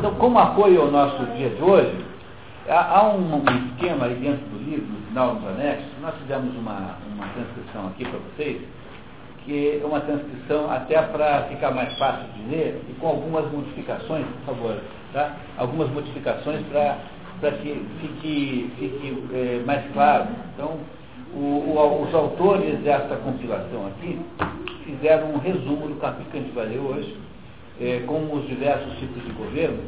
Então, como apoio ao nosso dia de hoje, há, um, esquema aí dentro do livro, no final dos anexos, nós fizemos uma, uma transcrição aqui para vocês, que é uma transcrição até para ficar mais fácil de ler e com algumas modificações, por favor, tá? Algumas modificações para que fique, fique é, mais claro. Então, o, o, os autores dessa compilação aqui fizeram um resumo do capítulo que a gente vai ler hoje, é, com os diversos tipos de governo.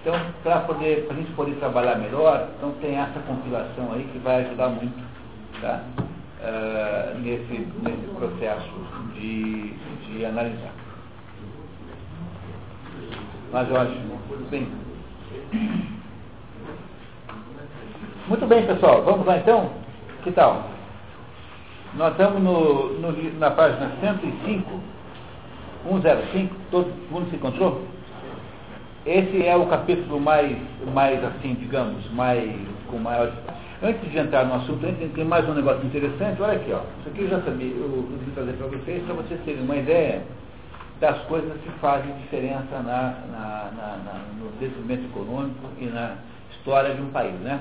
Então, para poder, a gente poder trabalhar melhor, então tem essa compilação aí que vai ajudar muito tá? Uh, nesse, nesse processo de, de analisar. Mas eu acho, bem. Muito bem, pessoal. Vamos lá então? Que tal? Nós estamos no, no, na página 105, 105, todo mundo se encontrou? Esse é o capítulo mais, mais assim, digamos, mais, com maior. Antes de entrar no assunto, tem mais um negócio interessante. Olha aqui, ó. Isso aqui eu já sabia, eu vim trazer para vocês, para vocês terem uma ideia das coisas que fazem diferença na, na, na, na no desenvolvimento econômico e na história de um país, né?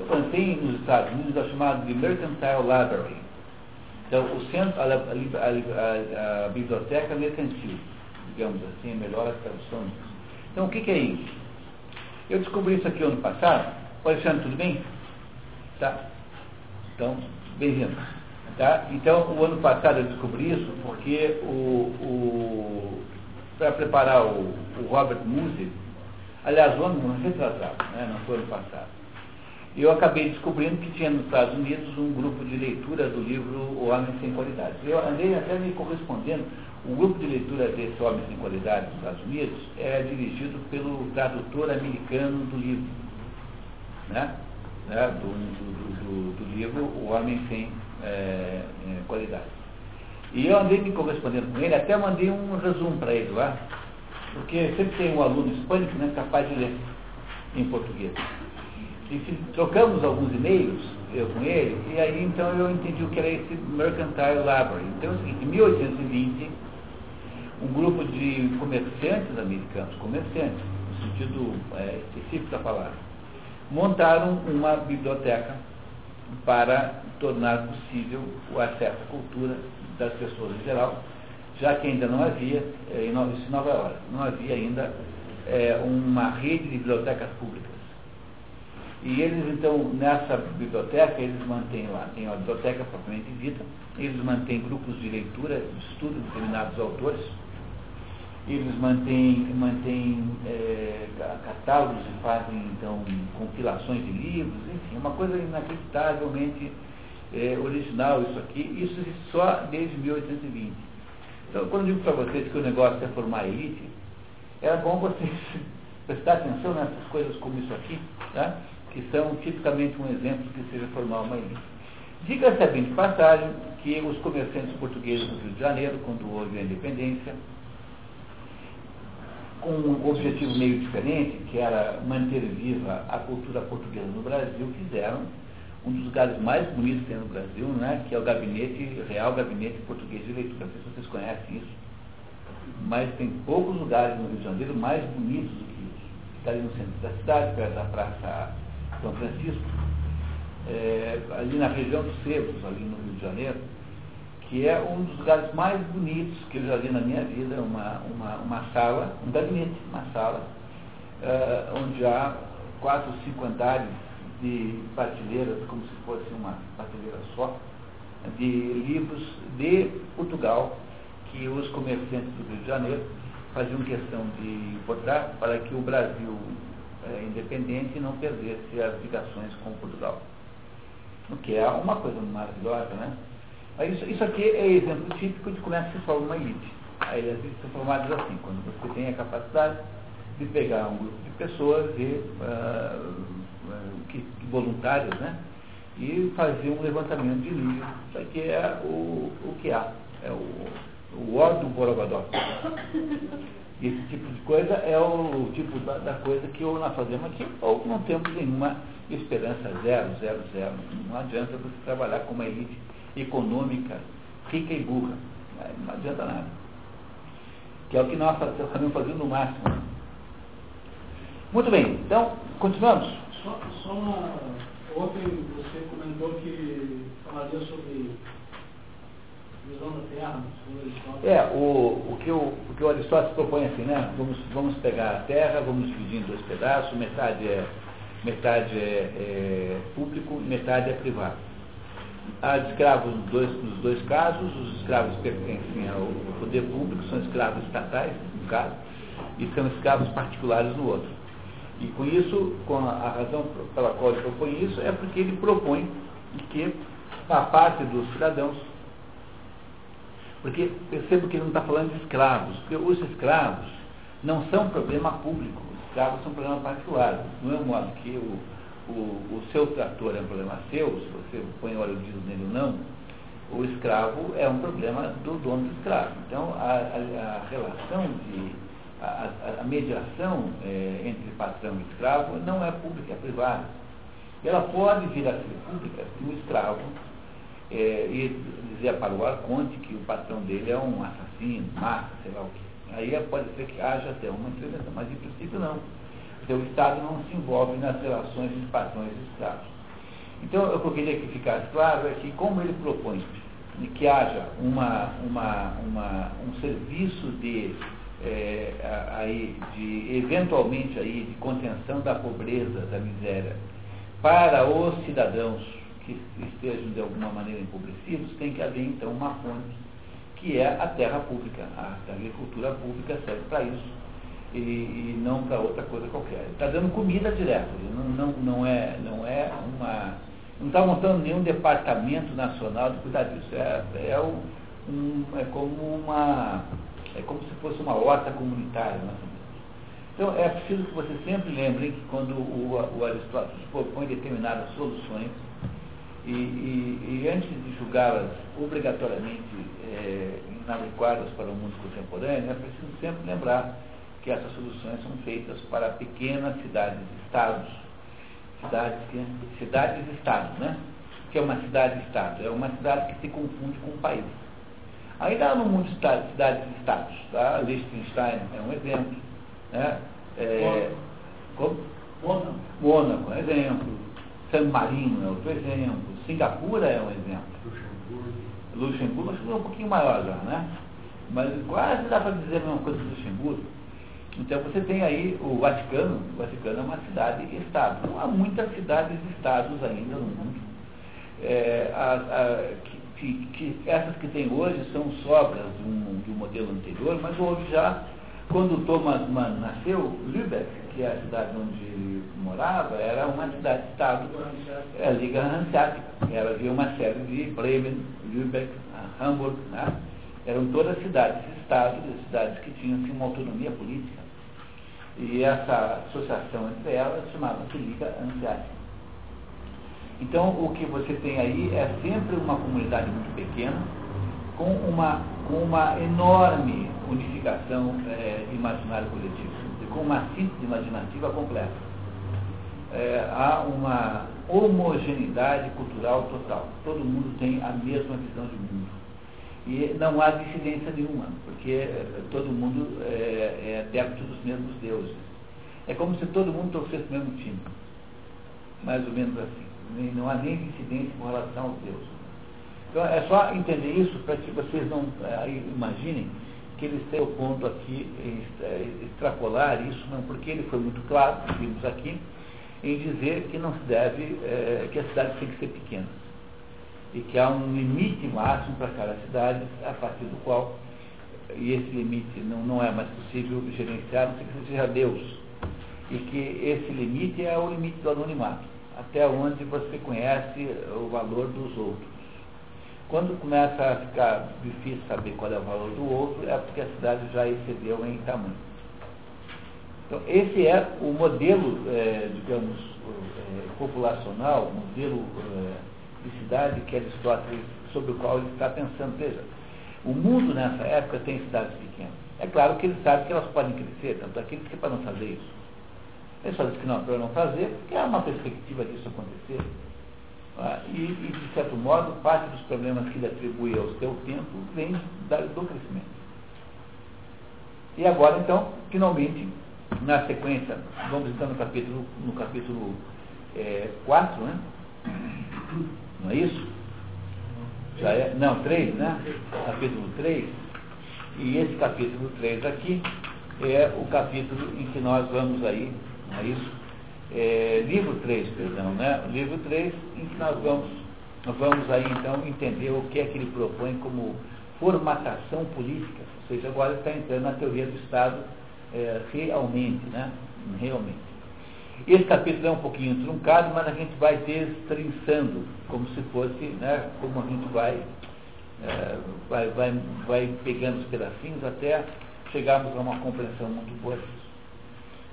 Então, tem nos Estados Unidos a chamada de Mercantile Library. Então, o centro, a, a, a, a biblioteca mercantil, digamos assim, é melhor a tradução disso. Então, o que, que, é isso? Eu descobri isso aqui ano passado. Alexandre, tudo bem? Tá? Então, bem-vindo. Tá? Então, o ano passado eu descobri isso porque o, o para preparar o, o Robert Musil, aliás, o ano retrasado, né? não foi ano passado, eu acabei descobrindo que tinha nos Estados Unidos um grupo de leitura do livro O Homem Sem Qualidade. Eu andei até me correspondendo. O grupo de leitura desse Homem Sem Qualidade nos Estados Unidos é dirigido pelo tradutor americano do livro, né? né? Do, do, do, do, livro O Homem Sem é, é, Qualidade. E eu andei me correspondendo com ele, até mandei um resumo para ele lá, porque sempre tem um aluno hispânico né, capaz de ler em português. Trocamos alguns e-mails, eu com ele, e aí então eu entendi o que era esse Mercantile Library. Então é o seguinte, em 1820, um grupo de comerciantes americanos, comerciantes, no sentido é, específico da palavra, montaram uma biblioteca para tornar possível o acesso à cultura das pessoas em geral, já que ainda não havia, é, em Nova York, não havia ainda é, uma rede de bibliotecas públicas. E eles, então, nessa biblioteca, eles mantêm lá, tem a biblioteca propriamente dita, eles mantêm grupos de leitura, de estudo de determinados autores, eles mantêm, mantêm é, catálogos e fazem, então, compilações de livros, enfim, uma coisa inacreditavelmente é, original isso aqui, isso só desde 1820. Então, quando eu digo para vocês que o negócio é formar elite, era bom vocês prestar atenção nessas coisas como isso aqui, tá? Que são tipicamente um exemplo que seja formar uma ilha. Diga-se bem de passagem que os comerciantes portugueses do Rio de Janeiro, quando houve a independência, com um objetivo meio diferente, que era manter viva a cultura portuguesa no Brasil, fizeram um dos lugares mais bonitos que tem no Brasil, né, que é o gabinete, Real Gabinete Português de Leitura. Não sei se vocês conhecem isso. Mas tem poucos lugares no Rio de Janeiro mais bonitos do que isso. Está ali no centro da cidade, perto da Praça são Francisco, é, ali na região dos Cerros, ali no Rio de Janeiro, que é um dos lugares mais bonitos que eu já vi na minha vida, uma, uma, uma sala, um gabinete, uma sala, é, onde há quatro, cinco andares de prateleiras, como se fosse uma prateleira só, de livros de Portugal, que os comerciantes do Rio de Janeiro faziam questão de importar para que o Brasil é, independente e não perdesse as ligações com Portugal. O que é uma coisa maravilhosa, né? Mas isso, isso aqui é exemplo típico de como é que se forma uma elite. As elites são formadas assim, quando você tem a capacidade de pegar um grupo de pessoas e, uh, que, voluntários, né? E fazer um levantamento de nível. Isso aqui é o, o que há. É o, o ó do Borogodó. Esse tipo de coisa é o tipo da, da, coisa que ou nós fazemos aqui, ou não temos nenhuma esperança zero, zero, zero. Não adianta você trabalhar com uma elite econômica rica e burra. Não adianta nada. Que é o que nós estamos fazendo no máximo. Muito bem, então, continuamos. Só, só uma. Ontem você comentou que falaria sobre É, o, o, que o, o que o Aristóteles propõe assim, né? Vamos, vamos pegar a Terra, vamos dividir em dois pedaços, metade é, metade é, é público metade é privado. Há escravos nos dois, nos dois casos, os escravos pertencem ao poder público, são escravos estatais, no caso, e são escravos particulares no outro. E com isso, com a, a razão pela qual ele propõe isso, é porque ele propõe que a parte dos cidadãos porque percebo que ele não está falando de escravos, porque os escravos não são problema público, os escravos são problema particular. Não é um modo que o, o, o seu trator é um problema seu, se você põe óleo diesel nele ou não, o escravo é um problema do dono do escravo. Então, a, a, a relação de. A, a mediação é, entre patrão e escravo não é pública, é privada. Ela pode vir a ser pública se o escravo é, e dizia para o Arconte que o patrão dele é um assassino, mata, sei lá o quê. Aí pode ser que haja até uma intervenção, mas em princípio não. O Estado não se envolve nas relações entre patrões e escravos. Então, o que eu queria que ficasse claro é que, como ele propõe que haja uma, uma, uma, um serviço de, é, aí, de, eventualmente, aí, de contenção da pobreza, da miséria, para os cidadãos que estejam de alguma maneira empobrecidos, tem que haver então uma fonte, que é a terra pública. A agricultura pública serve para isso e, e não para outra coisa qualquer. Está dando comida direto, não, não, não, é, não é uma. Não está montando nenhum departamento nacional de cuidar disso. É, é, um, é como uma. É como se fosse uma horta comunitária. Então é preciso que vocês sempre lembrem que quando o, o Aristóteles propõe determinadas soluções, e, e, e antes de julgá-las obrigatoriamente é, inadequadas para o mundo contemporâneo, é preciso sempre lembrar que essas soluções são feitas para pequenas cidades-estados. Cidades, cidades-estados, né? Que é uma cidade-estado. É uma cidade que se confunde com um país. Ainda no mundo de cidades-estados, tá? Liechtenstein é um exemplo. Né? É, Mônaco. Mônaco é um exemplo. San Marino é outro exemplo. Singapura é um exemplo. Luxemburgo. Luxemburgo, é um pouquinho maior já, né? Mas quase dá para dizer a mesma coisa do Luxemburgo. Então você tem aí o Vaticano, o Vaticano é uma cidade-estado. Não há muitas cidades-estados ainda no mundo. É, a, a, que, que, essas que tem hoje são sobras de um, de um modelo anterior, mas houve já, quando Thomas Mann nasceu, Lübeck, que a cidade onde morava, era uma cidade-estado, é a Liga Hanseática. Ela havia uma série de Bremen, Lübeck, Hamburg, né? eram todas cidades-estados, cidades que tinham assim, uma autonomia política. E essa associação entre elas chamava-se Liga Hanseática. Então, o que você tem aí é sempre uma comunidade muito pequena, com uma, com uma enorme unificação é, imaginário coletivo com uma síntese imaginativa completa. É, há uma homogeneidade cultural total. Todo mundo tem a mesma visão de mundo. E não há dissidência nenhuma, porque é, todo mundo é, é adepto dos mesmos deuses. É como se todo mundo torcesse o mesmo time. Mais ou menos assim. Não há nem dissidência com relação aos deuses. Então é só entender isso para que vocês não é, imaginem que eles têm o ponto aqui, é, extrapolar isso, não, porque ele foi muito claro, vimos aqui, em dizer que não se deve, é, que as cidades têm que ser pequenas. E que há um limite máximo para cada cidade, a partir do qual, e esse limite não, não é mais possível gerenciar, não sei que seja Deus. E que esse limite é o limite do anonimato, até onde você conhece o valor dos outros. Quando começa a ficar difícil saber qual é o valor do outro, é porque a cidade já excedeu em tamanho. Então, esse é o modelo, é, digamos, é, populacional, modelo é, de cidade que Aristóteles, sobre o qual ele está pensando. Veja, o mundo nessa época tem cidades pequenas. É claro que ele sabe que elas podem crescer, tanto aqueles que é para não fazer isso. Ele só diz que não, para não fazer, porque há uma perspectiva disso acontecer. Ah, e, e, de certo modo, parte dos problemas que ele atribui ao seu tempo vem do crescimento. E agora, então, finalmente, na sequência, vamos então no capítulo, no capítulo é, 4, né? Não é isso? Já é, não, 3, né? Capítulo 3. E esse capítulo 3 aqui é o capítulo em que nós vamos aí, não é isso? É, livro 3, perdão, né? Livro 3, em que nós vamos, nós vamos aí então entender o que é que ele propõe como formatação política, ou seja, agora está entrando na teoria do Estado é, realmente, né? Realmente. Esse capítulo é um pouquinho truncado, mas a gente vai destrinçando, como se fosse, né, como a gente vai, é, vai, vai, vai pegando os pedacinhos até chegarmos a uma compreensão muito boa.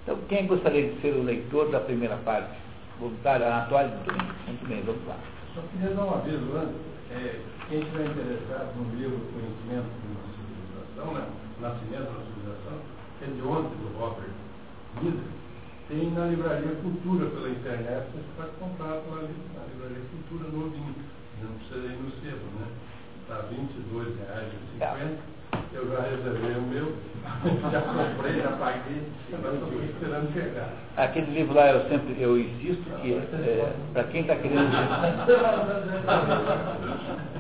Então, quem gostaria de ser o leitor da primeira parte? Voluntário, Anatório? Muito bem, muito bem, vamos lá. Só queria dar um aviso antes. É, quem estiver interessado no livro Conhecimento de uma Civilização, né? Nascimento da Civilização, que é de ontem, do Robert Miller, tem na Livraria Cultura pela internet, você pode comprar na Livraria Cultura novinho. Não precisa ir no sebo, né? Está R$ 22,50. Eu já reservei o meu, já comprei, já paguei, agora estou esperando chegar. Aquele livro lá eu sempre eu insisto que é, para quem está querendo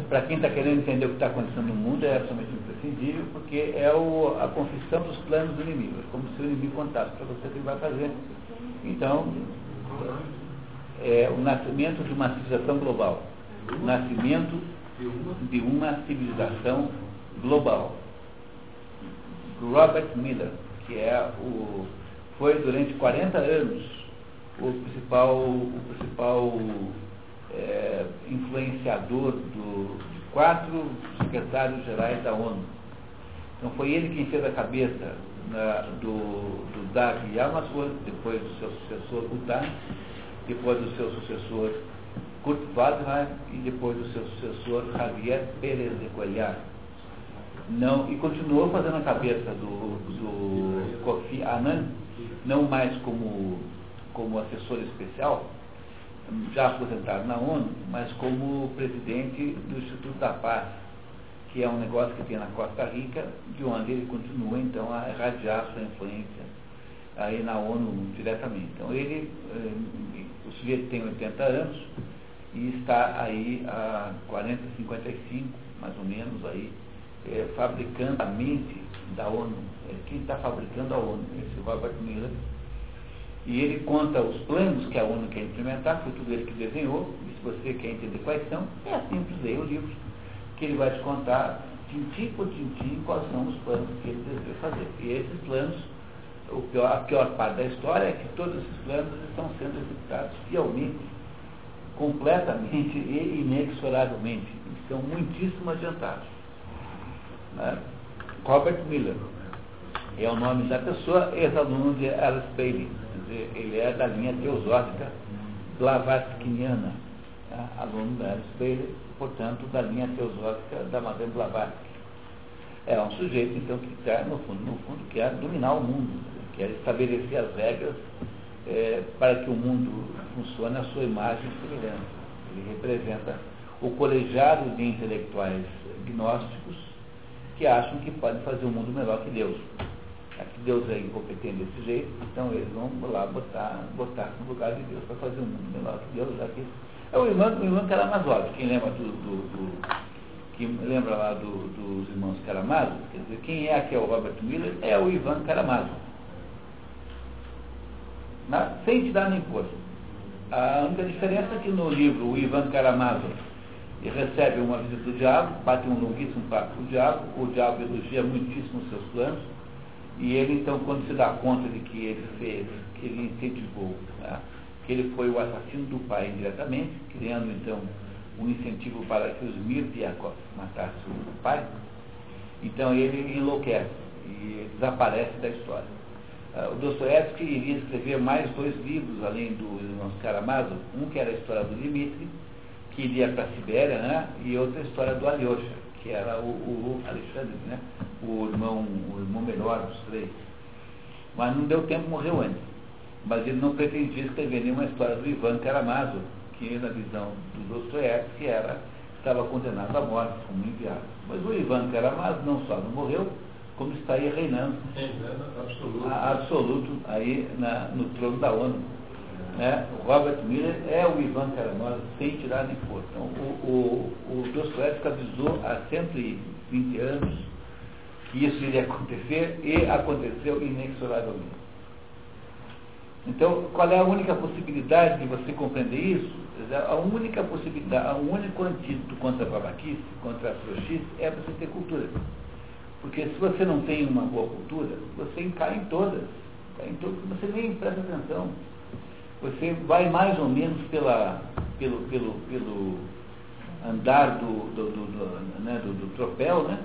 para quem está querendo entender o que está acontecendo no mundo é absolutamente imprescindível, porque é o, a confissão dos planos do inimigo. É como se o inimigo contasse para você o que ele vai fazer. Então, é o nascimento de uma civilização global. O nascimento de uma civilização global. Robert Miller, que é o, foi durante 40 anos o principal, o principal é, influenciador do, de quatro secretários gerais da ONU. Então foi ele quem fez a cabeça na, do, do Dag Hammarskjöld, depois do seu sucessor Utan, depois do seu sucessor Kurt Waldheim e depois do seu sucessor Javier Pérez de Cuellar. Não, e continuou fazendo a cabeça do, do Kofi Annan, não mais como, como assessor especial, já aposentado na ONU, mas como presidente do Instituto da Paz, que é um negócio que tem na Costa Rica, de onde ele continua então a irradiar sua influência aí na ONU diretamente. Então ele, eh, o sujeito tem 80 anos e está aí há 40, 55, mais ou menos aí, é, fabricando a mente da ONU. É, quem está fabricando a ONU? Esse Robert Miller. E ele conta os planos que a ONU quer implementar, foi tudo ele que desenhou, e se você quer entender quais são, é simples ler o livro, que ele vai te contar, tintim por tintim, quais são os planos que ele deseja fazer. E esses planos, pior, a pior parte da história é que todos esses planos estão sendo executados fielmente, completamente e inexoravelmente. Estão muitíssimo adiantados. Né? Robert Miller é o nome da pessoa, ex-aluno de Alice Bailey. Dizer, ele é da linha teosófica Blavatskiniana, né? aluno da Alice Bailey, portanto, da linha teosófica da Madame Blavatsky. É um sujeito, então, que quer, no fundo, no fundo, quer dominar o mundo, quer estabelecer as regras é, para que o mundo funcione à sua imagem e semelhança. Ele representa o colegiado de intelectuais gnósticos que acham que podem fazer o um mundo melhor que Deus. Aqui Deus é incompetente desse jeito, então eles vão lá botar, botar no lugar de Deus para fazer um mundo melhor que Deus. Aqui. É o irmão, o irmão Karamazov, quem lembra do, do, do quem lembra lá do, dos irmãos Karamazov, quer dizer, quem é aqui é o Robert Miller, é o Ivan Karamazov. Sem te dar nem pôr. A única diferença é que no livro o Ivan Karamazov e recebe uma visita do diabo, bate um longuíssimo papo com o diabo, o diabo elogia muitíssimo os seus planos, e ele então, quando se dá conta de que ele fez, que ele incentivou, né, que ele foi o assassino do pai indiretamente, criando então um incentivo para que os Mirdiakov matassem o pai, então ele enlouquece e desaparece da história. Uh, o Dostoiévski iria escrever mais dois livros, além do nosso Karamazov, um que era a história do Dmitri, que iria para a Sibéria, né? e outra história do Alyosha, que era o, o Alexandre, né? o, irmão, o irmão menor dos três. Mas não deu tempo, morreu antes. Mas ele não pretendia escrever nenhuma história do Ivan Karamazov, que na visão do Dostoiévski era estava condenado à morte como enviado. Mas o Ivan Karamazov não só não morreu, como estaria reinando absoluto, absoluto aí na, no trono da ONU. Né? O Robert Miller é o Ivan Karamazov sem tirar nem pôr. Então, o, o, o Dostoevsky avisou há 120 anos que isso iria acontecer e aconteceu inexoravelmente. Então, qual é a única possibilidade de você compreender isso? A única possibilidade, o único antídoto contra a babaquice, contra a trouxice, é você ter cultura. Porque se você não tem uma boa cultura, você cai em todas. Cai em todas você nem presta atenção. Você vai mais ou menos pela, pelo, pelo, pelo andar do, do, do, do, né, do, do tropel, né?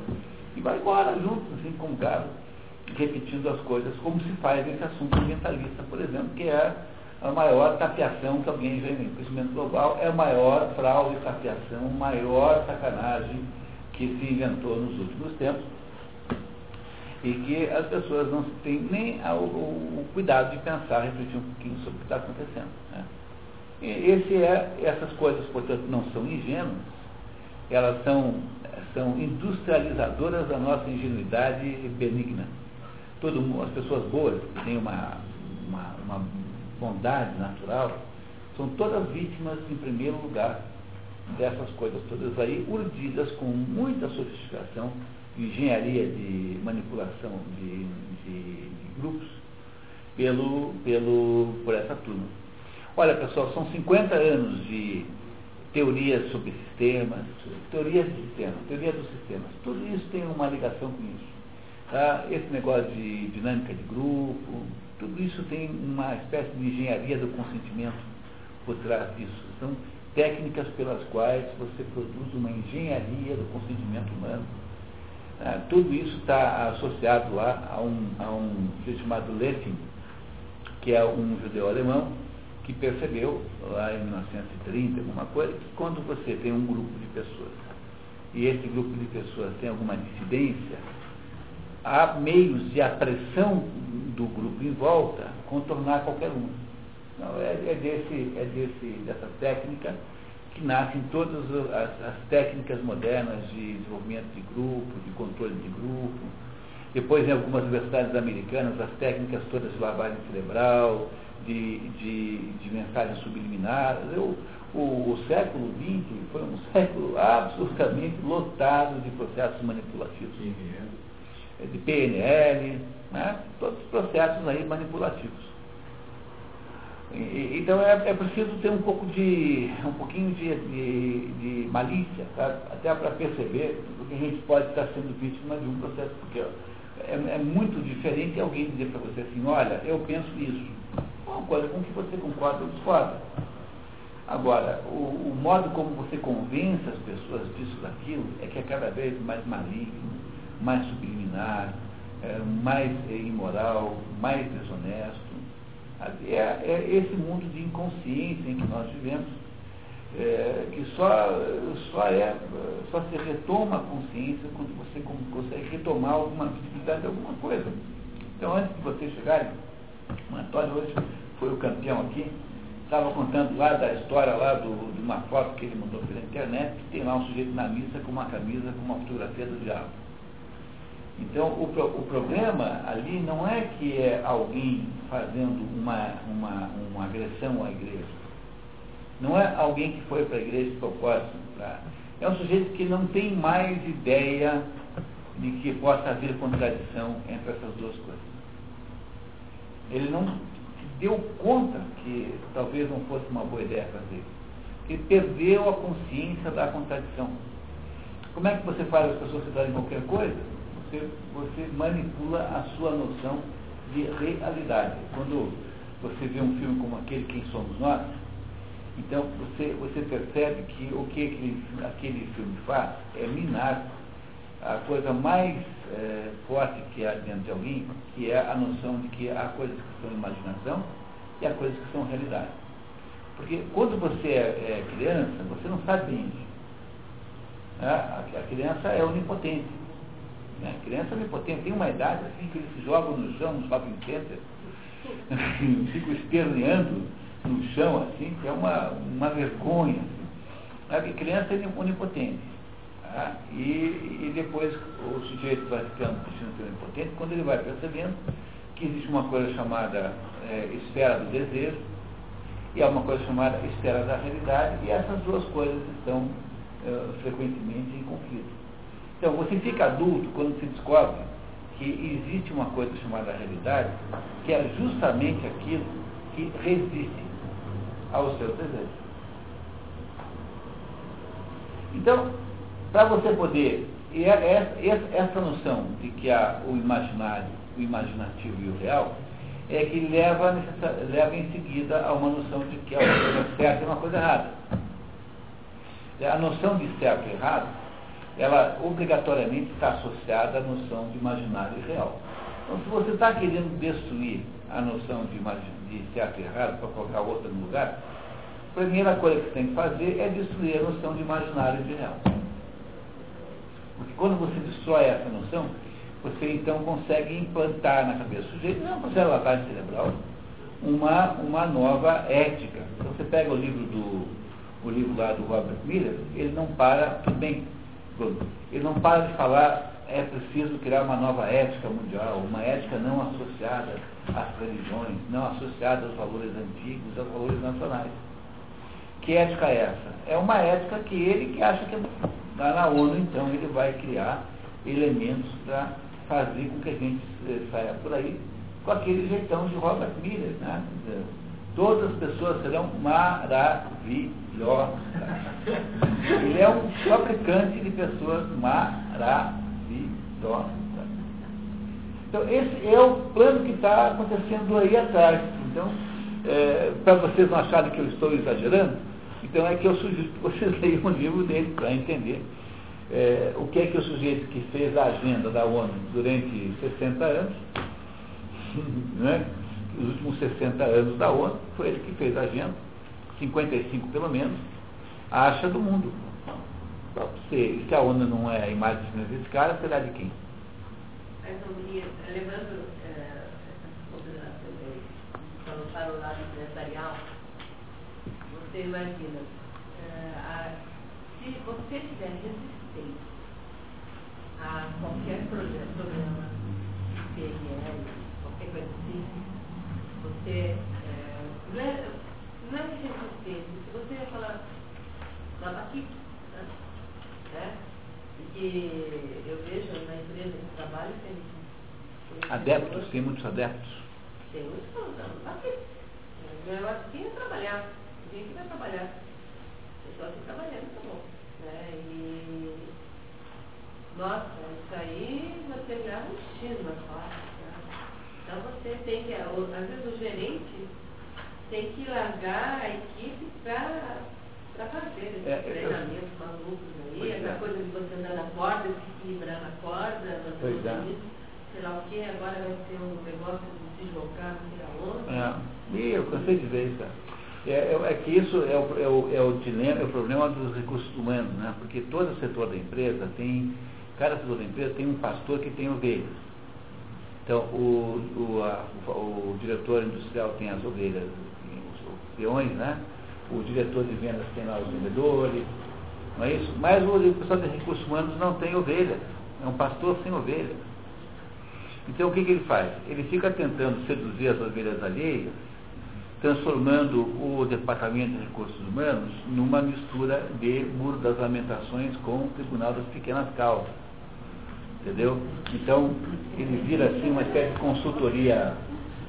E vai embora junto, assim, com o gado repetindo as coisas, como se faz nesse assunto ambientalista, por exemplo, que é a maior tapeação que alguém já inventou. O crescimento global é a maior fraude, tapeação, maior sacanagem que se inventou nos últimos tempos e que as pessoas não têm nem o, o, cuidado de pensar, refletir um pouquinho sobre o que está acontecendo. Né? E esse é, essas coisas, portanto, não são ingênuas, elas são, são industrializadoras da nossa ingenuidade benigna todo as pessoas boas, que têm uma, uma, uma bondade natural, são todas vítimas, em primeiro lugar, dessas coisas todas aí, urdidas com muita sofisticação, engenharia de manipulação de, de, de, grupos, pelo, pelo, por essa turma. Olha, pessoal, são 50 anos de teorias sobre sistemas, teorias de sistemas, teoria dos sistemas. Tudo isso tem uma ligação com isso. Tá? Esse negócio de dinâmica de grupo, tudo isso tem uma espécie de engenharia do consentimento por trás disso. São técnicas pelas quais você produz uma engenharia do consentimento humano. Ah, tudo isso está associado lá a um, a um chamado Lessing, que é um judeu alemão, que percebeu lá em 1930, alguma coisa, que quando você tem um grupo de pessoas, e esse grupo de pessoas tem alguma dissidência, há meios de a pressão do grupo em volta contornar qualquer um. Então, é, é, desse, é desse, dessa técnica que nascem todas as, as, técnicas modernas de desenvolvimento de grupo, de controle de grupo. Depois, em algumas universidades americanas, as técnicas todas de lavagem cerebral, de, de, de mensagem subliminar. Eu, o, o, século XX foi um século absolutamente lotado de processos manipulativos. Sim, é de PNL, né? todos os processos aí manipulativos. Então é, é, preciso ter um pouco de, um pouquinho de, de, de malícia, até para perceber que a gente pode estar sendo vítima de um processo, porque é, é muito diferente alguém dizer para você assim, olha, eu penso isso. Uma coisa com que você concorda ou discorda. Agora, o, o modo como você convence as pessoas disso, daquilo, é que é cada vez mais maligno, mais subliminar, é, mais é, imoral, mais desonesto. É, é, esse mundo de inconsciência em que nós vivemos, é, que só, só, é, só se retoma a consciência quando você consegue retomar alguma visibilidade de alguma coisa. Então, antes de vocês chegarem, o Antônio hoje foi o campeão aqui, estava contando lá da história lá do, de uma foto que ele mandou pela internet, que tem lá um sujeito na missa com uma camisa com uma fotografia do diabo. Então, o, o problema ali não é que é alguém fazendo uma, uma, uma agressão à igreja. Não é alguém que foi para a igreja de propósito. Pra, é um sujeito que não tem mais ideia de que possa haver contradição entre essas duas coisas. Ele não se deu conta que talvez não fosse uma boa ideia fazer. Ele perdeu a consciência da contradição. Como é que você faz as pessoas citarem qualquer coisa? Você, você manipula a sua noção de realidade. Quando você vê um filme como aquele Quem Somos Nós, então você, você percebe que o que aquele, aquele filme faz é minar a coisa mais é, forte que há dentro de alguém, que é a noção de que há coisas que são imaginação e há coisas que são realidade. Porque quando você é, é criança, você não sabe bem isso. É, a, a criança é onipotente. Né? Criança onipotente tem uma idade assim que eles se jogam no chão, no shopping center, ficam esperneando no chão, assim, que é uma, uma vergonha. Assim. Criança é onipotente. Tá? E, e depois o sujeito vai ficando sendo impotente quando ele vai percebendo que existe uma coisa chamada é, esfera do desejo e há uma coisa chamada esfera da realidade e essas duas coisas estão é, frequentemente em conflito. Então você fica adulto quando se descobre que existe uma coisa chamada realidade que é justamente aquilo que resiste aos seus desejos. Então, para você poder. E é essa, essa noção de que há o imaginário, o imaginativo e o real é que leva, leva em seguida a uma noção de que uma coisa certa e uma coisa errada. A noção de certo e errado, ela obrigatoriamente está associada à noção de imaginário e real. Então, se você está querendo destruir a noção de, de certo e errado para colocar outra no lugar, a primeira coisa que você tem que fazer é destruir a noção de imaginário e de real. Porque quando você destrói essa noção, você então consegue implantar na cabeça do sujeito, não para lavagem cerebral, uma, uma nova ética. Então você pega o livro do o livro lá do Robert Miller, ele não para, tudo bem, ele não para de falar, é preciso criar uma nova ética mundial, uma ética não associada às religiões, não associada aos valores antigos, aos valores nacionais. Que ética é essa? É uma ética que ele que acha que é na ONU, então, ele vai criar elementos para fazer com que a gente eh, saia por aí com aquele jeitão de Robert Miller. Né? Todas as pessoas serão maravilhosas. Ele é um fabricante de pessoas maravilhosas. Então, esse é o plano que está acontecendo aí atrás. Então, é, para vocês não acharem que eu estou exagerando, então é que eu sugiro que vocês leiam o livro dele para entender é, o que é que o sujeito que fez a agenda da ONU durante 60 anos, né, os últimos 60 anos da ONU, foi ele que fez a agenda, 55 pelo menos, acha do mundo. Se, se a ONU não é a imagem desse cara, será de quem? Mas, levando é, essa consideração dele, para o lado empresarial, você imagina, a, se você tiver resistência a qualquer projeto, programa, PNL, coisa assim, você é, não, é, não é resistência, se você ia falar, nós aqui, né? né? Porque eu vejo na empresa de trabalho tem. Adeptos, tem muitos adeptos. Tem muitos adeptos. Eu acho que é trabalhar ninguém que vai trabalhar. A pessoa que trabalhando, tá bom. Né? E, nossa, isso aí você grava um X na classe. Então você tem que, às vezes o gerente tem que largar a equipe para fazer é, treinamentos eu... malucos aí, essa é. coisa de você andar na corda, se equilibrar na corda, pois é. sei lá o que, agora vai ser um negócio de se jogar, não sei aonde. É. E eu cansei de ver isso. É, é, é, que isso é o, é, o, é, o dilema, é o problema dos recursos humanos, né? porque todo setor da empresa tem, cada setor da empresa tem um pastor que tem ovelhas. Então, o, o, a, o, diretor industrial tem as ovelhas, os peões, né? o diretor de vendas tem lá os vendedores, não é isso? Mas o, o pessoal de recursos humanos não tem ovelhas, é um pastor sem ovelhas. Então, o que, que ele faz? Ele fica tentando seduzir as ovelhas alheias transformando o Departamento de Recursos Humanos numa mistura de Muro das Lamentações com o Tribunal das Pequenas Causas. Entendeu? Então, ele vira assim uma espécie de consultoria,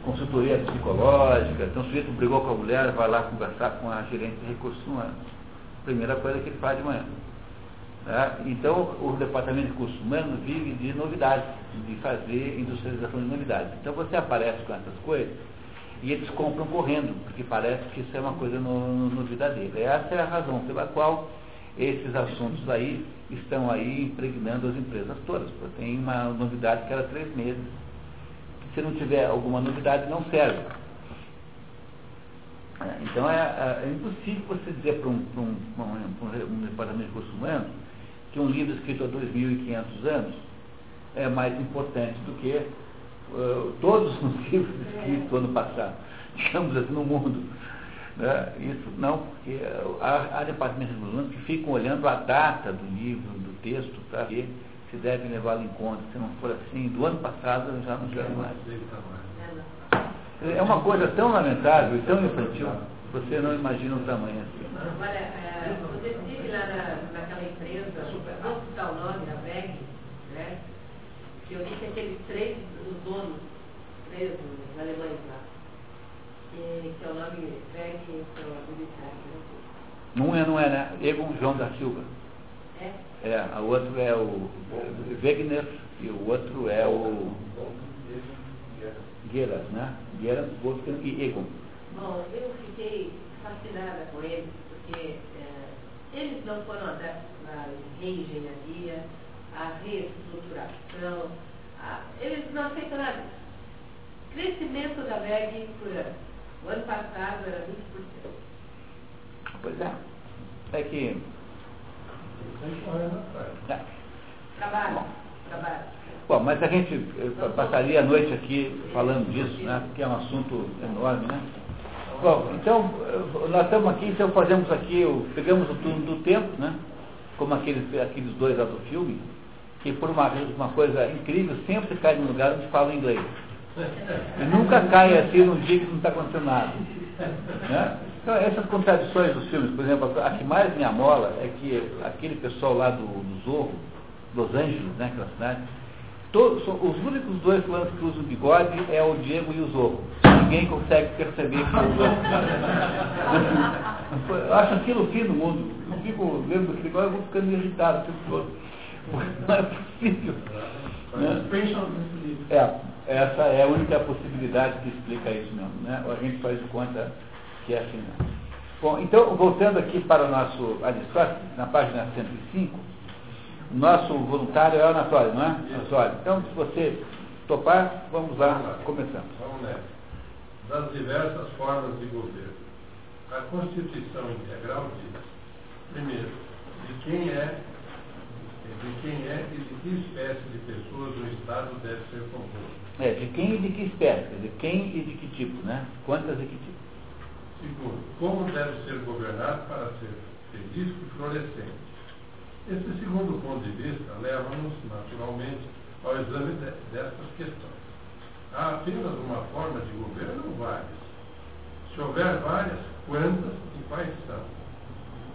consultoria psicológica. Então, o sujeito brigou com a mulher, vai lá conversar com a gerente de recursos humanos. Primeira coisa que ele faz de manhã. Tá? Então, o Departamento de Recursos Humanos vive de novidades, de fazer industrialização de novidades. Então, você aparece com essas coisas e eles compram correndo, porque parece que isso é uma coisa no, no, no vida dele. Essa é a razão pela qual esses assuntos aí estão aí impregnando as empresas todas. Tem uma novidade cada três meses. Se não tiver alguma novidade, não serve. É, então é, é, é impossível você dizer para um, um, um, um, departamento de recursos humanos que um livro escrito há 2.500 anos é mais importante do que uh, todos os livros escritos ano passado, digamos assim, no mundo. Né? Isso não, porque há, há departamentos de alunos que ficam olhando a data do livro, do texto, para ver se devem levá-lo em conta. Se não for assim, do ano passado eu já não levo mais. É uma coisa tão lamentável e tão infantil, você não imagina o tamanho assim. Olha, é, você esteve lá na, naquela empresa, vou citar o nome, a VEG, né? Que eu vi que aqueles três, os donos, três alemães lá, que é Não é, não é, né? Egon João da Silva. É? É, o outro é o Wegener e o outro é o Gerard, né? Gerard, Wolfgang e Egon. Bom, eu fiquei fascinada com eles, porque é, eles não foram adeptos à reengenharia, à reestruturação, a, eles não aceitam nada. Crescimento da VEG por ano. O ano passado era 20%. Pois é. É que. É. Trabalho, trabalho. Bom, mas a gente eh, passaria a noite aqui falando disso, né? Porque é um assunto enorme, né? Bom, então, eh, nós estamos aqui, então fazemos aqui, o, pegamos o turno do tempo, né? Como aqueles, aqueles dois lá do filme, que por uma, uma coisa incrível, sempre cai num lugar onde fala inglês. E nunca cai assim num dia que não está acontecendo nada. Né? Então, essas contradições dos filmes, por exemplo, a que mais me amola é que aquele pessoal lá do, do Zorro, Los Angeles, né, aquela cidade, todos, os únicos dois planos que usam bigode é o Diego e o Zorro. Ninguém consegue perceber que é o Zorro. Eu acho aquilo o fim do mundo. Eu fico lendo aquele negócio e vou ficando irritado o tempo todo. Não é possível. Né? É, essa é a única possibilidade que explica isso mesmo. Né? A gente faz de conta que é assim mesmo. Bom, então, voltando aqui para o nosso Aristóteles, na página 105, o nosso voluntário é o Anatório, não é? Anatório. Então, se você topar, vamos lá, vamos lá. começamos. Vamos nessa. Das diversas formas de governo. A Constituição Integral diz, primeiro, de quem é de quem é e de que espécie de pessoas o Estado deve ser composto. É, de quem e de que espécie, de quem e de que tipo, né? Quantas e que tipo. Segundo, como deve ser governado para ser feliz e florescente. Esse segundo ponto de vista leva-nos, naturalmente, ao exame de, destas questões. Há apenas uma forma de governo ou várias? Se houver várias, quantas e quais são?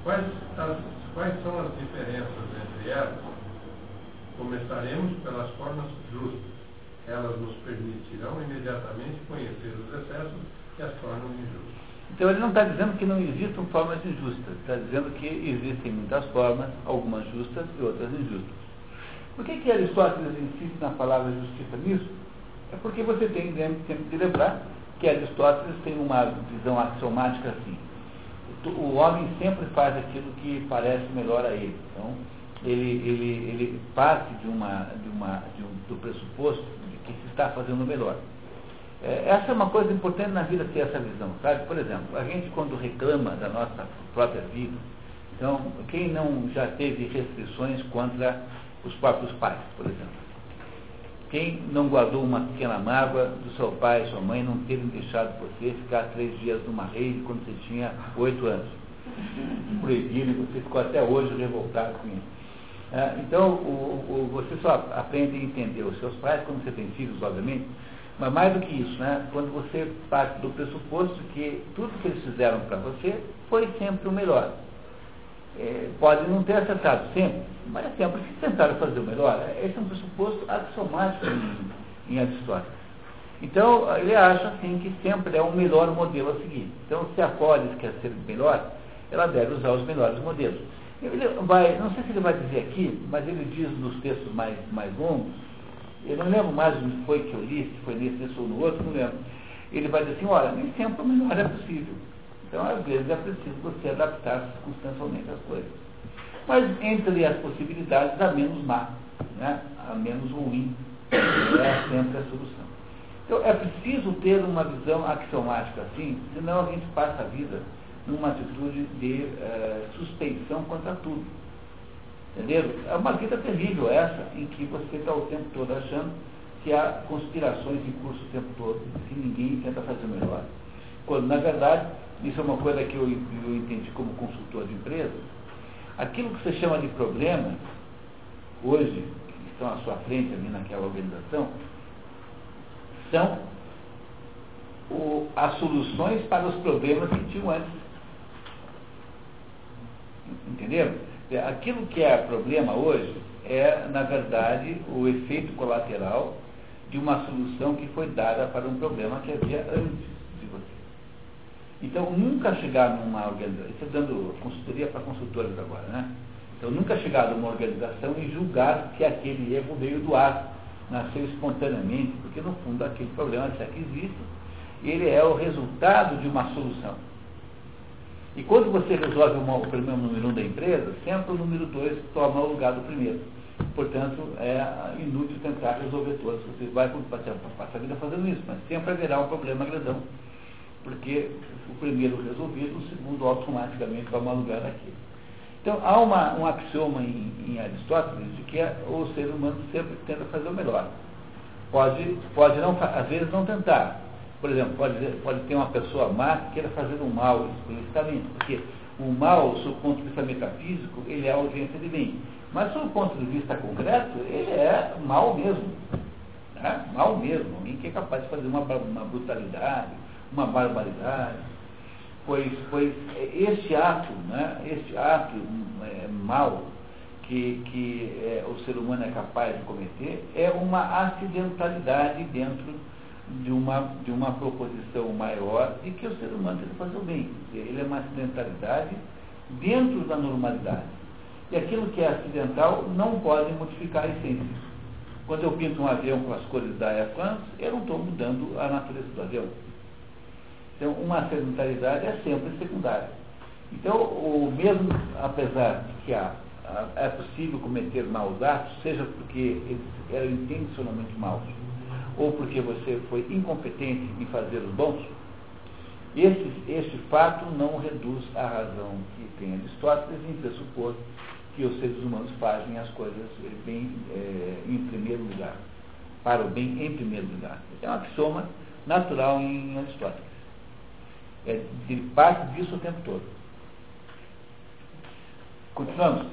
Quais, as, quais são as diferenças entre elas? Começaremos pelas formas justas. Elas nos permitirão imediatamente conhecer os excessos que as tornam injustas. Então ele não está dizendo que não existam formas injustas, está dizendo que existem muitas formas, algumas justas e outras injustas. Por que, que Aristóteles insiste na palavra justiça nisso? É porque você tem sempre que lembrar que Aristóteles tem uma visão axiomática assim. O homem sempre faz aquilo que parece melhor a ele. Então, ele, ele, ele parte de uma, de uma, de um, do pressuposto de que se está fazendo melhor. É, essa é uma coisa importante na vida ter essa visão, sabe? Por exemplo, a gente quando reclama da nossa própria vida, então, quem não já teve restrições contra os próprios pais, por exemplo? Quem não guardou uma pequena mágoa do seu pai e sua mãe não terem deixado você ficar três dias numa rede quando você tinha oito anos? Proibido, você ficou até hoje revoltado com isso. É, então, o, o, você só aprende a entender os seus pais quando você tem filhos, obviamente, mas mais do que isso, né? quando você parte do pressuposto que tudo que eles fizeram para você foi sempre o melhor. É, pode não ter acertado sempre, mas é sempre que tentaram fazer o melhor. Esse é um pressuposto axiomático em, em Aristóteles. Então, ele acha assim que sempre é o melhor modelo a seguir. Então, se a Polis quer ser melhor, ela deve usar os melhores modelos. Ele vai, não sei se ele vai dizer aqui, mas ele diz nos textos mais, mais longos, eu não lembro mais onde foi que eu li, se foi nesse, nesse ou no outro, não lembro. Ele vai dizer assim, olha, nem sempre o melhor é possível. Então, às vezes, é preciso você adaptar circunstancialmente as coisas. Mas entre as possibilidades, a menos má, né? a menos ruim, é sempre a solução. Então, é preciso ter uma visão axiomática assim, senão a gente passa a vida numa atitude de uh, suspeição contra tudo. Entendeu? É uma vida terrível essa, em que você está o tempo todo achando que há conspirações em curso o tempo todo, que ninguém tenta fazer melhor. Quando, na verdade, isso é uma coisa que eu, eu entendi como consultor de empresas, aquilo que você chama de problemas, hoje, que estão à sua frente ali naquela organização, são o, as soluções para os problemas que tinham antes. Entendeu? Aquilo que é problema hoje é, na verdade, o efeito colateral de uma solução que foi dada para um problema que havia antes de você. Então, nunca chegar numa organização, estou dando consultoria para consultores agora, né? Então, nunca chegar numa organização e julgar que aquele erro veio do ar, nasceu espontaneamente, porque no fundo aquele problema, se é que existe, ele é o resultado de uma solução. E quando você resolve uma, o problema número um da empresa, sempre o número dois toma o lugar do primeiro. Portanto, é inútil tentar resolver todos. Você vai passar a vida fazendo isso, mas sempre haverá um problema grandão. Porque o primeiro resolvido, o segundo automaticamente toma lugar daquele. Então, há uma, um axioma em, em Aristóteles de que o ser humano sempre tenta fazer o melhor. Pode, pode não, às vezes não tentar. Por exemplo, pode, pode ter uma pessoa má que queira fazer um mal explicitamente, porque o mal, sob o ponto de vista metafísico, ele é a ausência de bem. Mas, sob o ponto de vista concreto, ele é mal mesmo. Né? Mal mesmo. Alguém que é capaz de fazer uma, uma brutalidade, uma barbaridade. Pois, pois este ato, né, este ato é, mal que, que é, o ser humano é capaz de cometer é uma acidentalidade dentro de uma, de uma proposição maior de que o ser humano tem que fazer o bem. Ele é uma acidentalidade dentro da normalidade. E aquilo que é acidental não pode modificar a essência. Quando eu pinto um avião com as cores da Air France, eu não estou mudando a natureza do avião. Então, uma acidentalidade é sempre secundária. Então, o mesmo, apesar de que há, é possível cometer maus atos, seja porque eles eram intencionalmente maus, ou porque você foi incompetente em fazer os bons, esse, esse fato não reduz a razão que tem Aristóteles em pressupor que os seres humanos fazem as coisas bem é, em primeiro lugar, para o bem em primeiro lugar. É um axioma natural em Aristóteles. É de parte disso o tempo todo. Continuamos.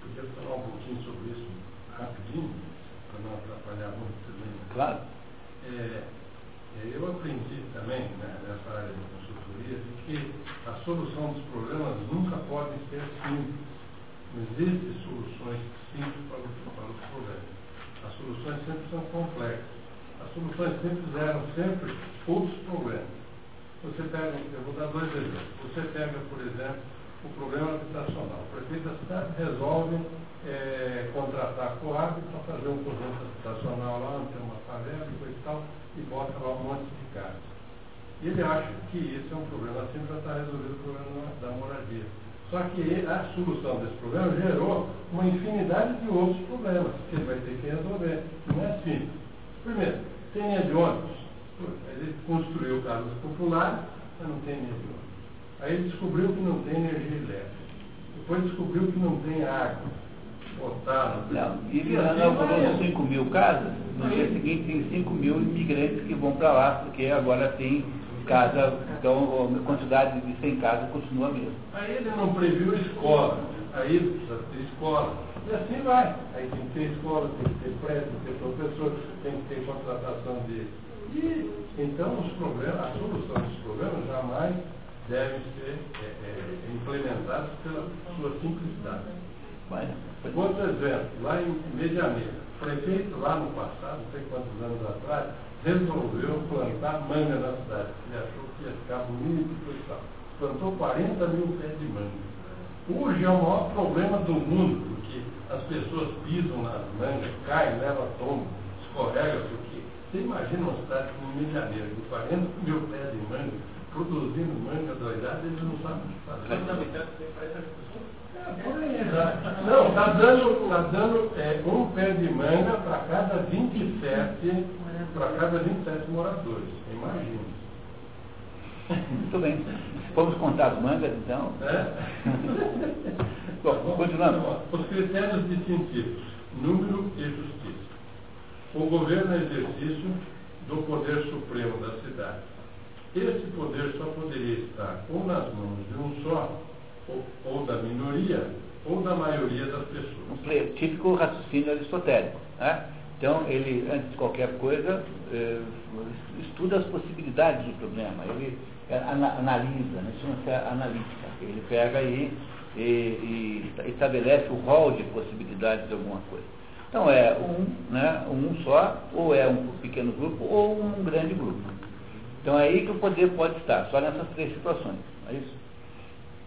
Podia falar um pouquinho sobre isso rapidinho, para não atrapalhar muito. Claro. É, é, eu aprendi também, né, nessa área de consultoria, de que a solução dos problemas nunca pode ser simples. Não existem soluções simples para os, para os problemas. As soluções sempre são complexas. As soluções simples eram sempre outros problemas. Você pega, eu vou dar dois exemplos. Você pega, por exemplo, o problema habitacional. O prefeito da cidade resolve é, contratar a Coab para fazer um conjunto habitacional lá, tem uma favela e coisa e tal, e bota lá um monte de casas. E ele acha que isso é um problema assim para estar resolvido o problema da moradia. Só que a solução desse problema gerou uma infinidade de outros problemas que ele vai ter que resolver. Não é simples. Primeiro, tem linha de ônibus. Ele construiu casas populares, mas não tem linha de ônibus. Aí ele descobriu que não tem energia elétrica. Depois descobriu que não tem água potável. Não, e inaugurou 5 mil casas, no dia seguinte tem 5 mil imigrantes que vão para lá, porque agora tem casa, então a quantidade de 100 casas continua a mesma. Aí ele não previu escola, aí precisa ter escola. E assim vai. Aí tem que ter escola, tem que ter prédio, tem que ter professor, tem que ter contratação de. E, então os problemas, a solução dos problemas jamais devem ser é, é, implementados pela sua simplicidade. Outro exemplo, lá em Medianeira, o prefeito lá no passado, não sei quantos anos atrás, resolveu plantar manga na cidade. Ele achou que ia ficar bonito e tal. Plantou 40 mil pés de manga. Hoje é o maior problema do mundo, porque as pessoas pisam nas mangas, caem, levam tombo, escorrega, porque você imagina uma cidade como Medianeira, com 40 mil pés de manga, produzindo manga doidada, eles não sabem o que fazer. Não, está dando, tá dando é, um pé de manga para cada 27, para cada 27 moradores. Imagina. Muito bem. Vamos contar as mangas, então? É? Bom, continuando. Os critérios distintivos, número e justiça. O governo é exercício do poder supremo da cidade esse poder só poderia estar ou nas mãos de um só, ou, ou da minoria, ou da maioria das pessoas. Um típico raciocínio aristotélico. Né? Então, ele, antes de qualquer coisa, eh, estuda as possibilidades do problema, ele eh, analisa, né? chama-se analítica. Ele pega aí e, e, estabelece o rol de possibilidades de alguma coisa. Então, é um, né, um só, ou é um pequeno grupo, ou um grande grupo. Então, é aí que o poder pode estar, só nessas três situações. É isso?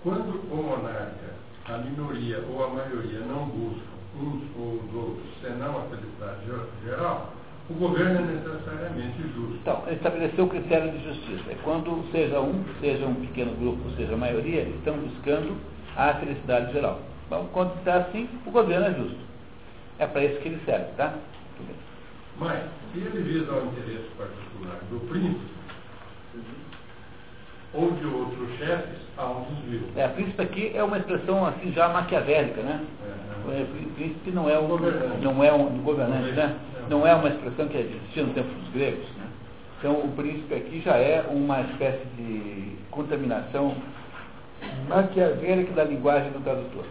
Quando o monarca, a minoria ou a maioria não buscam uns ou os outros, senão a felicidade geral, o governo é necessariamente justo. Então, estabeleceu o critério de justiça. É quando seja um, seja um pequeno grupo, seja a maioria, estão buscando a felicidade geral. Então, quando está assim, o governo é justo. É para isso que ele serve, tá? Mas, se ele visa ao interesse particular do príncipe, ou de outros chefes, há um desvio. É, príncipe aqui é uma expressão assim já maquiavélica, né? É, é. Príncipe não é um governante, não é um governante, né? Não é uma expressão que existia no tempo dos gregos, né? Então o príncipe aqui já é uma espécie de contaminação maquiavélica da linguagem do tradutor.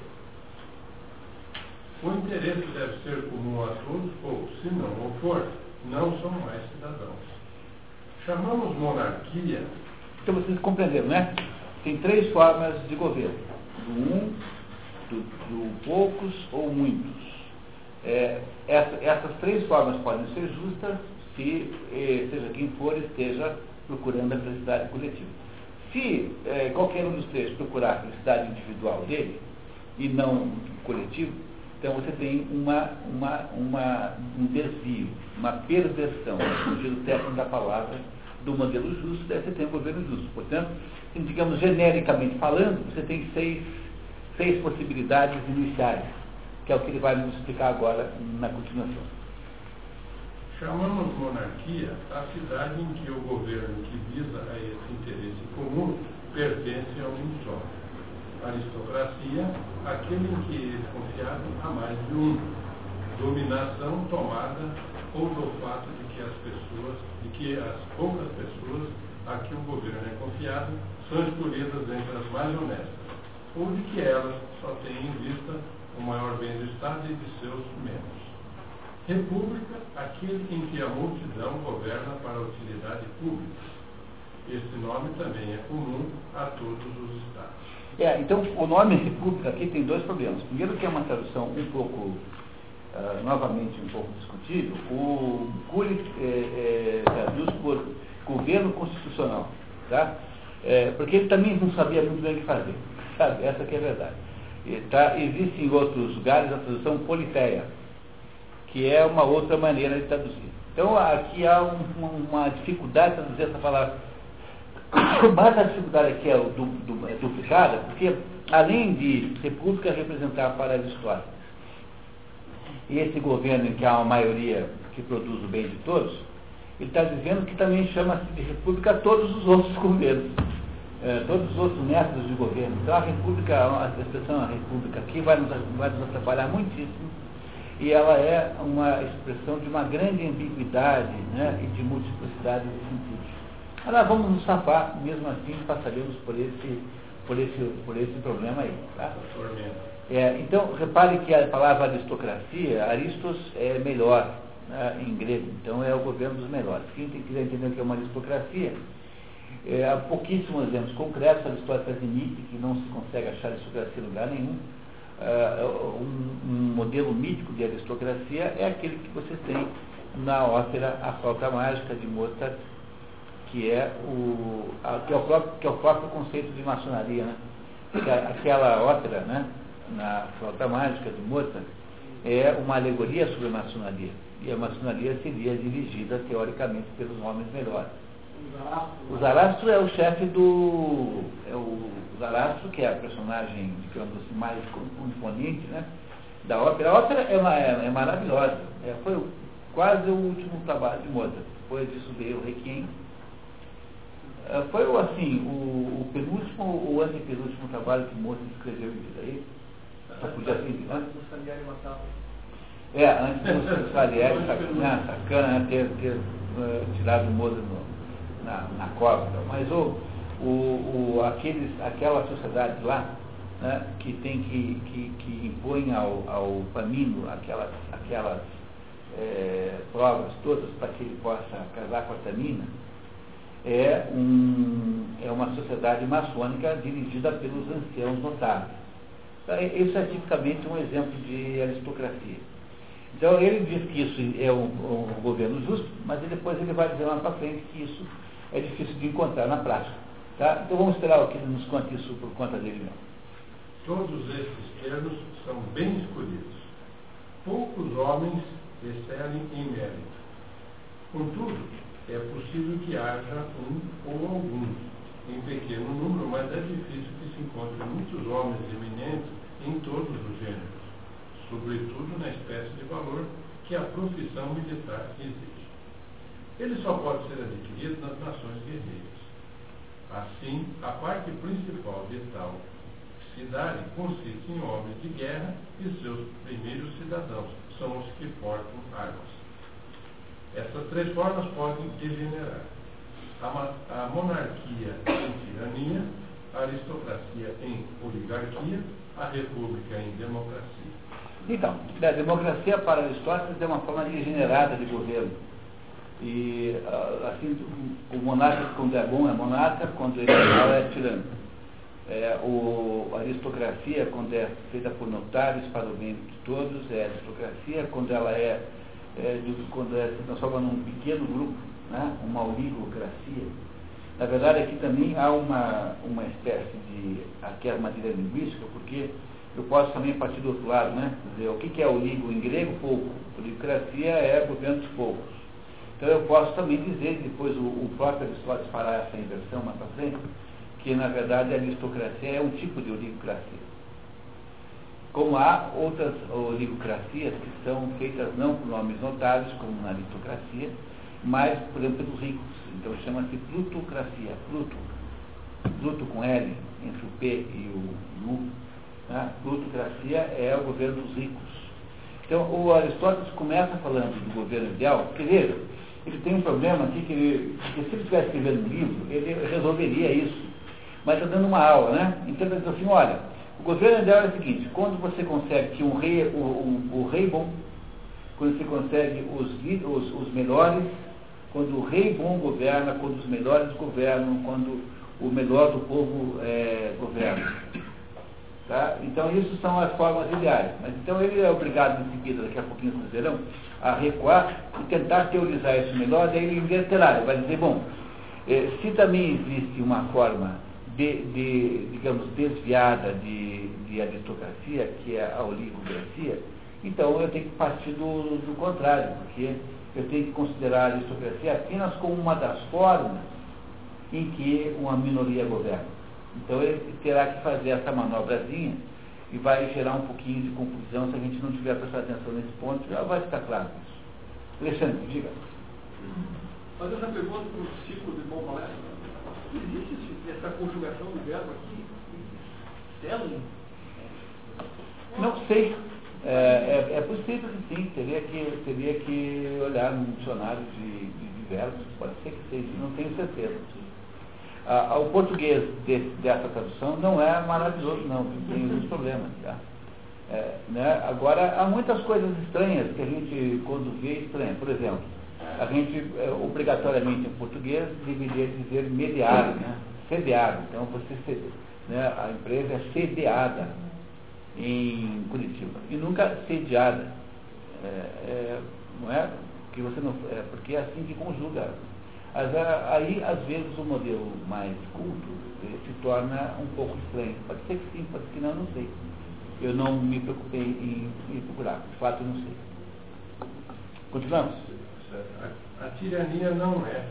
O interesse deve ser comum a todos, ou, se não o for, não são mais cidadãos. Chamamos monarquia então vocês compreenderam, né? Tem três formas de governo: do um, do, do poucos ou muitos. É, essa, essas três formas podem ser justas se, eh, seja quem for, esteja procurando a felicidade coletiva. Se eh, qualquer um dos três procurar a felicidade individual dele e não coletivo, então você tem uma, uma, uma, um desvio, uma perversão, no sentido técnico da palavra, do modelo justo, deve ter um governo justo. Portanto, digamos, genericamente falando, você tem seis, seis possibilidades iniciais, que é o que ele vai nos explicar agora na continuação. Chamamos monarquia a cidade em que o governo que visa a esse interesse comum pertence a um só. Aristocracia, aquele em que é confiado a mais de um. Dominação tomada ou do fato de que as pessoas, que as poucas pessoas a que o governo é confiado são escolhidas entre as mais honestas, ou de que elas só têm em vista o maior bem do Estado e de seus membros. República, aquele em que a multidão governa para a utilidade pública. Este nome também é comum a todos os Estados. É, então, o nome República aqui tem dois problemas. Primeiro, que é uma tradução um pouco uh, novamente um pouco discutível, o Cury é, é, por governo constitucional, tá? É, porque ele também não sabia muito bem o que fazer, sabe? Essa que é a verdade. E, tá? Existe em outros lugares a tradução politeia, que é uma outra maneira de traduzir. Então aqui há um, uma dificuldade de traduzir essa palavra. Mas a dificuldade aqui é, du, du, é duplicada, porque além de república representar para Aristóteles e esse governo em que há uma maioria que produz o bem de todos, ele está dizendo que também chama-se de república todos os outros governos, é, todos os outros métodos de governo. Então a república, a expressão a república aqui vai nos, vai nos atrapalhar muitíssimo e ela é uma expressão de uma grande ambiguidade né, e de multiplicidade de sentidos. Agora vamos nos safar, mesmo assim passaremos por esse, por esse, por esse problema aí. Tá? É, então, repare que a palavra aristocracia, aristos é melhor né, em grego, então é o governo dos melhores. Quem quiser entender o que é uma aristocracia, é, há pouquíssimos exemplos concretos, Aristóteles admite que não se consegue achar aristocracia em lugar nenhum. Uh, um, um, modelo mítico de aristocracia é aquele que você tem na ópera A Flauta Mágica de Mozart, que é o, a, que é o, próprio, que é o próprio conceito de maçonaria. Né? Aquela ópera, né? Na Flauta Mágica de Mozart, é uma alegoria sobre a maçonaria. E a maçonaria seria dirigida, teoricamente, pelos homens melhores. O Zarastro é o chefe do. É o Zarastro, que é a personagem, digamos assim, mais imponente né, da ópera. A ópera é, uma, é, é maravilhosa. É, foi quase o último trabalho de Mozart. Depois disso veio o Requiem. É, foi assim, o, o penúltimo ou antepenúltimo trabalho que Mozart escreveu em vida. Só podia assim, né? É, antes do Salieri, né, sacana, né, ter, ter uh, tirado o Moza no, na, na cova. Mas o, o, o, aqueles, aquela sociedade lá, né, que tem que, que, que impõe ao, ao Pamino aquelas, aquelas é, provas todas para que ele possa casar com a Tamina, é, um, é uma sociedade maçônica dirigida pelos anciãos notáveis. Então, isso é tipicamente um exemplo de aristocracia. Então ele diz que isso é um, um governo justo, mas depois ele vai dizer lá para frente que isso é difícil de encontrar na prática. Tá? Então vamos esperar que ele nos conte isso por conta dele mesmo. Todos esses termos são bem escolhidos. Poucos homens excedem em mérito. Contudo, é possível que haja um ou alguns, em pequeno número, mas é difícil que se encontrem muitos homens eminentes em todos os gêneros sobretudo na espécie de valor que a profissão militar exige. Ele só pode ser adquirido nas nações guerreiras. Assim, a parte principal de tal cidade consiste em homens de guerra e seus primeiros cidadãos, são os que portam armas. Essas três formas podem degenerar. A, monarquia em tirania, a aristocracia em oligarquia, a república em democracia. Então, a democracia para Aristóteles é uma forma degenerada de governo. E assim, o monarca quando é bom é monarca, quando ele é mal é tirano. É, o, a aristocracia, quando é feita por notários para o bem de todos, é aristocracia, quando ela é, é quando é, se transforma num pequeno grupo, né, uma oligocracia. Na verdade, aqui também há uma, uma espécie de, aqui é matéria linguística, porque eu posso também partir do outro lado, né? Dizer, o que é oligo em grego? Pouco. Oligocracia é governo dos poucos. Então eu posso também dizer, depois o, o próprio Aristóteles fará essa inversão mais para frente, que na verdade a aristocracia é um tipo de oligocracia. Como há outras oligocracias que são feitas não por nomes notáveis, como na aristocracia, mas, por exemplo, pelos ricos. Então chama-se plutocracia. Pluto. Pluto com L, entre o P e o U né? Plutocracia é o governo dos ricos. Então, o Aristóteles começa falando do governo ideal, porque veja, ele tem um problema aqui que, ele, que se ele estivesse escrevendo um livro, ele resolveria isso. Mas está dando uma aula, né? Então ele diz assim, olha, o governo ideal é o seguinte, quando você consegue que um rei, o rei bom, quando você consegue os, os, os melhores, quando o rei bom governa, quando os melhores governam, quando o melhor do povo é, governa. Tá? Então, isso são as formas ideais. Mas então ele é obrigado em seguida, daqui a pouquinho vocês verão, a recuar e tentar teorizar isso melhor, daí ele inverterá, ele vai dizer, bom, eh, se também existe uma forma de, de digamos, desviada de, de, aristocracia, que é a oligocracia, então eu tenho que partir do, do contrário, porque eu tenho que considerar a aristocracia apenas como uma das formas em que uma minoria governa. Então ele terá que fazer essa manobrazinha e vai gerar um pouquinho de confusão se a gente não tiver prestado atenção nesse ponto, já vai ficar claro isso. Alexandre, diga. Fazer essa pergunta para o ciclo de bom palestra. Existe essa conjugação do verbo aqui? Não sei. É, é, é, possível que sim, teria que, teria que olhar no dicionário de, de, verbos, pode ser que seja, não tenho certeza. Ah, o português dessa tradução não é maravilhoso, não, tem muitos problemas. Tá? É, né? Agora, há muitas coisas estranhas que a gente, quando vê, estranha. Por exemplo, a gente, é, obrigatoriamente em português, deveria dizer mediado, né? Então, você, né? a empresa é sediada em Curitiba e nunca sediada. É, é, não é? Que você não, é porque é assim que conjuga mas aí, às vezes, o modelo mais culto eh, se torna um pouco estranho. Pode ser que sim, pode ser que não, não sei. Eu não me preocupei em, em procurar, de fato, não sei. Continuamos? A, a tirania não é,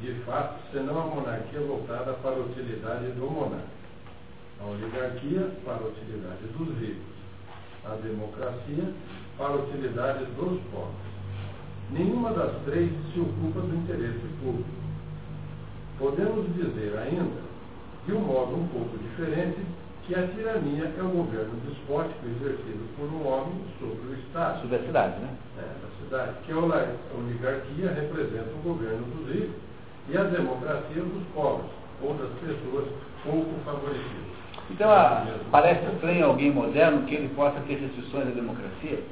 de fato, senão a monarquia voltada para a utilidade do monarca. A oligarquia para a utilidade dos ricos. A democracia para a utilidade dos pobres. Nenhuma das três se ocupa do interesse público. Podemos dizer ainda, de um modo um pouco diferente, que a tirania é o governo despótico exercido por um homem sobre o Estado. Sobre a cidade, né? É, da cidade. Que a oligarquia representa o governo dos ricos e a democracia dos pobres, outras pessoas pouco favorecidas. Então, a, parece estranho alguém moderno que ele possa ter restrições à democracia,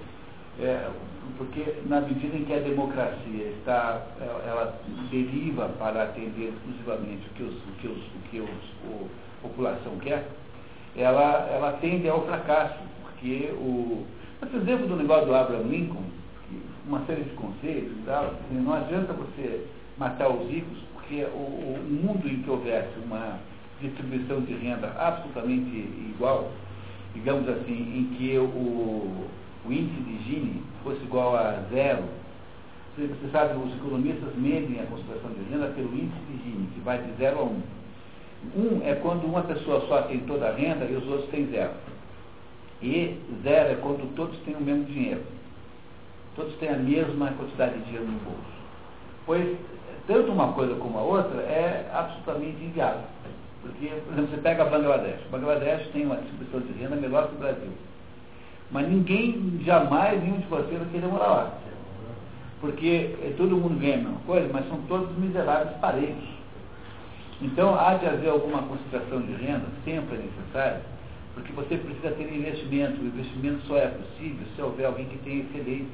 é, porque na medida em que a democracia está, ela deriva para atender exclusivamente o que, os, o que, os, o que os, a população quer, ela, ela tende ao fracasso, porque o. Por exemplo, do negócio do Abraham Lincoln, uma série de conselhos e tal, assim, não adianta você matar os ricos, porque o, o mundo em que houvesse uma distribuição de renda absolutamente igual, digamos assim, em que o, o índice de Gini fosse igual a zero, você sabe, os economistas medem a concentração de renda pelo índice de Gini, que vai de zero a um. Um é quando uma pessoa só tem toda a renda e os outros têm zero. E zero é quando todos têm o mesmo dinheiro. Todos têm a mesma quantidade de dinheiro no bolso. Pois, tanto uma coisa como a outra é absolutamente inviável. Porque, por exemplo, você pega Bangladesh. Bangladesh tem uma distribuição de renda melhor que o Brasil. Mas ninguém jamais, nenhum de vocês vai querer morar lá. Porque eh, todo mundo ganha a mesma coisa, mas são todos miseráveis parelhos. Então, há de haver alguma concentração de renda, sempre é necessário, porque você precisa ter investimento. O investimento só é possível se houver alguém que tenha excedente.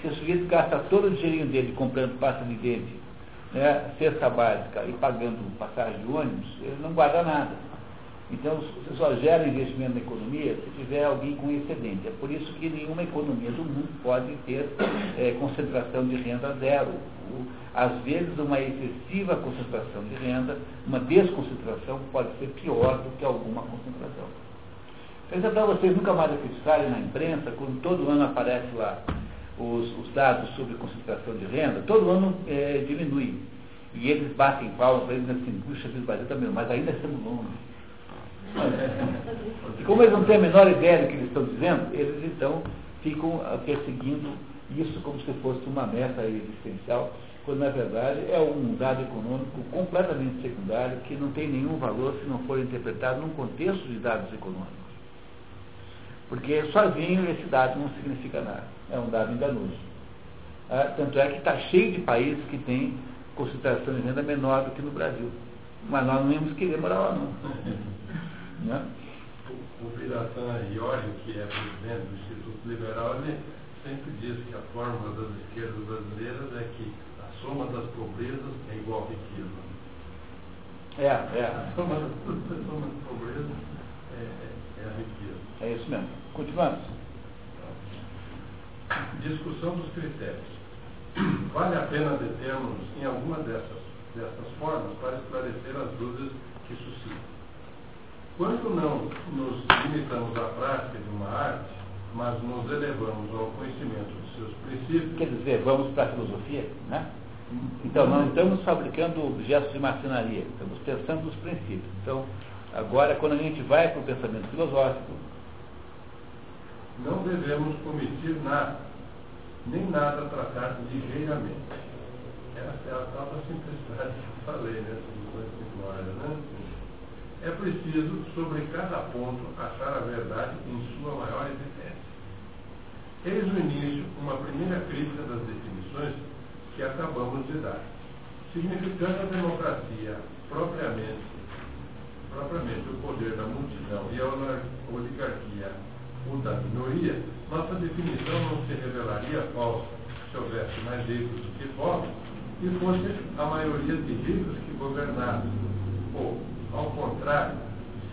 Se o sujeito gasta todo o dinheirinho dele comprando pasta de dente, né, cesta básica e pagando passagem de ônibus, ele não guarda nada. Então, você só gera investimento na economia se tiver alguém com excedente. É por isso que nenhuma economia do mundo pode ter é, concentração de renda zero. O, às vezes, uma excessiva concentração de renda, uma desconcentração, pode ser pior do que alguma concentração. Então, para vocês nunca mais acreditarem na imprensa, quando todo ano aparece lá os, os dados sobre concentração de renda, todo ano é, diminui. E eles batem palmas eles assim, puxa, Brasil está mas ainda estamos longe. E como eles não têm a menor ideia do que eles estão dizendo, eles então ficam perseguindo isso como se fosse uma meta existencial, quando na verdade é um dado econômico completamente secundário que não tem nenhum valor se não for interpretado num contexto de dados econômicos. Porque sozinho esse dado não significa nada, é um dado enganoso. Ah, tanto é que está cheio de países que têm concentração de renda menor do que no Brasil. Mas nós não íamos querer morar lá não. né? O, Biratan Iori, que é presidente do Instituto Liberal, ele sempre diz que a fórmula das esquerdas brasileiras é que a soma das pobrezas é igual a riqueza. É, é. A soma, das, a soma das pobrezas é, é, é a riqueza. É isso mesmo. Continuamos. Discussão dos critérios. Vale a pena determos em alguma dessas, dessas formas para esclarecer as dúvidas que suscitam. Quando não nos limitamos à prática de uma arte, mas nos elevamos ao conhecimento dos seus princípios. Quer dizer, vamos para a filosofia, né? Então, não estamos fabricando objetos de marcenaria, estamos pensando nos princípios. Então, agora, quando a gente vai para o pensamento filosófico. Não devemos omitir nada, nem nada tratar ligeiramente. Essa é a tal da simplicidade que eu falei, né? né? é preciso, sobre cada ponto, achar a verdade em sua maior existência. Eis o início, uma primeira crítica das definições que acabamos de dar. Significando a democracia propriamente, propriamente o poder da multidão e a oligarquia o da minoria, nossa definição não se revelaria falsa se houvesse mais ricos do que pobres e fosse a maioria de ricos que governassem, ou ao contrário,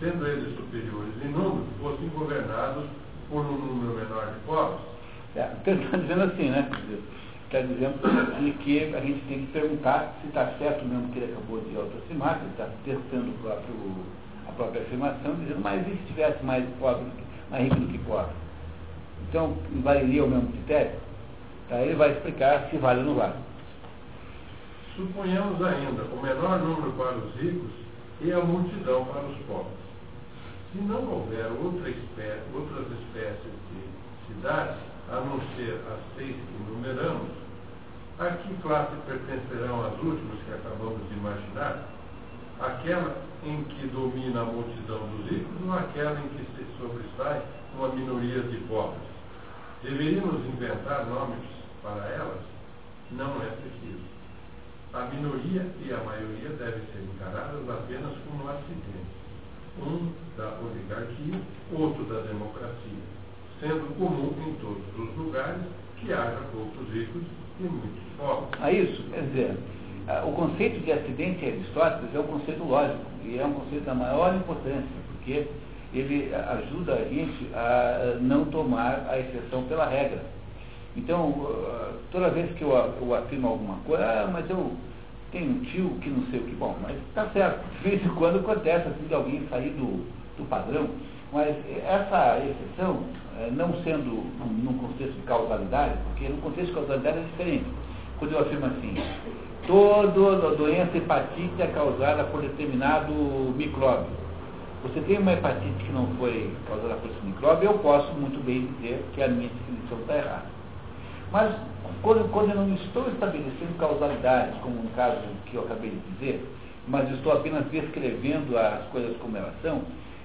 sendo eles superiores em número, fossem governados por um número menor de povos? É, está dizendo assim, né? Está dizendo que a gente tem que perguntar se está certo mesmo que ele acabou de autoafirmar, que ele está testando o próprio, a própria afirmação, dizendo, mas e se tivesse mais pobre, mais rico do que pobre? Então, valeria o mesmo critério? Aí ele vai explicar se vale ou não vale. Suponhamos ainda o menor número para os ricos e a multidão para os pobres. Se não houver outra outras espécies de cidades, a não ser as seis que numeramos, a que classe pertencerão as últimas que acabamos de imaginar? Aquela em que domina a multidão dos ricos ou aquela em que se sobressai uma minoria de pobres? Deveríamos inventar nomes para elas? Não é preciso. A minoria e a maioria devem ser encaradas apenas como acidentes. Um da oligarquia, outro da democracia, sendo comum em todos os lugares que haja poucos ricos e muitos pobres. A isso, quer dizer, o conceito de acidente Aristóteles é um conceito lógico e é um conceito da maior importância, porque ele ajuda a gente a não tomar a exceção pela regra. Então, toda vez que eu, eu afirmo alguma coisa, ah, mas eu tenho um tio que não sei o que, bom, mas está certo, de vez em quando acontece assim de alguém sair do, do padrão, mas essa exceção, eh, não sendo num contexto de causalidade, porque no contexto de causalidade é diferente. Quando eu afirmo assim, toda doença hepatite é causada por determinado micróbio. Você tem uma hepatite que não foi causada por esse micróbio, eu posso muito bem dizer que a minha definição está errada. Mas quando, quando eu não estou estabelecendo causalidades, como no caso que eu acabei de dizer, mas estou apenas descrevendo as coisas como elas são,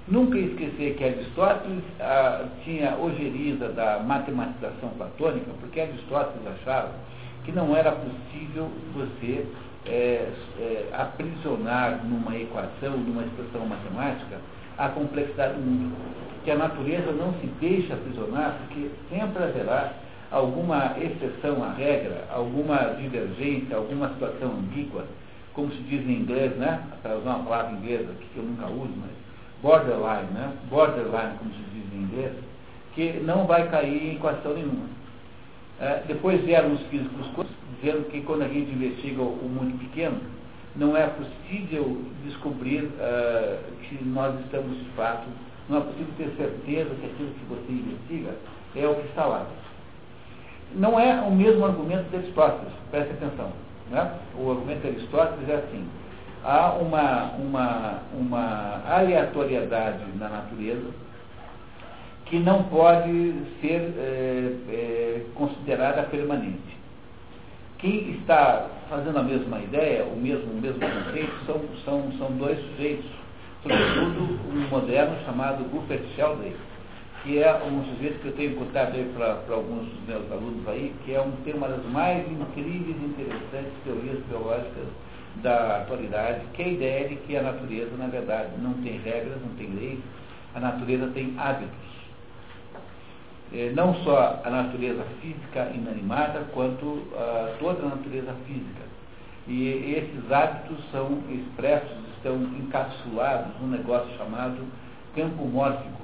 nunca esquecer que Aristóteles ah, tinha ojeriza da matematização platônica, porque Aristóteles achava que não era possível você é, é, aprisionar numa equação, numa expressão matemática, a complexidade do mundo. Que a natureza não se deixa aprisionar, porque sempre haverá alguma exceção à regra, alguma divergência, alguma situação ambígua, como se diz em inglês, né? Para usar uma palavra inglesa que eu nunca uso, mas borderline, né? Borderline, como se diz em inglês, que não vai cair em equação nenhuma. É, depois vieram os físicos dizendo que quando a gente investiga o mundo pequeno, não é possível descobrir uh, que nós estamos de fato, não é possível ter certeza que aquilo que você investiga é o que está lá. Não é o mesmo argumento de Aristóteles, preste atenção. Né? O argumento de Aristóteles é assim, há uma, uma, uma aleatoriedade na natureza que não pode ser é, é, considerada permanente. Quem está fazendo a mesma ideia, o mesmo, o mesmo conceito, são, são, são dois sujeitos, sobretudo um moderno chamado Rupert Sheldrake, que é um sujeito que eu tenho contado para alguns dos meus alunos aí, que é um, tem uma das mais incríveis e interessantes teorias biológicas da atualidade, que é a ideia de que a natureza, na verdade, não tem regras, não tem leis, a natureza tem hábitos. É, não só a natureza física inanimada, quanto uh, toda a natureza física. E esses hábitos são expressos, estão encapsulados num negócio chamado campo mórfico.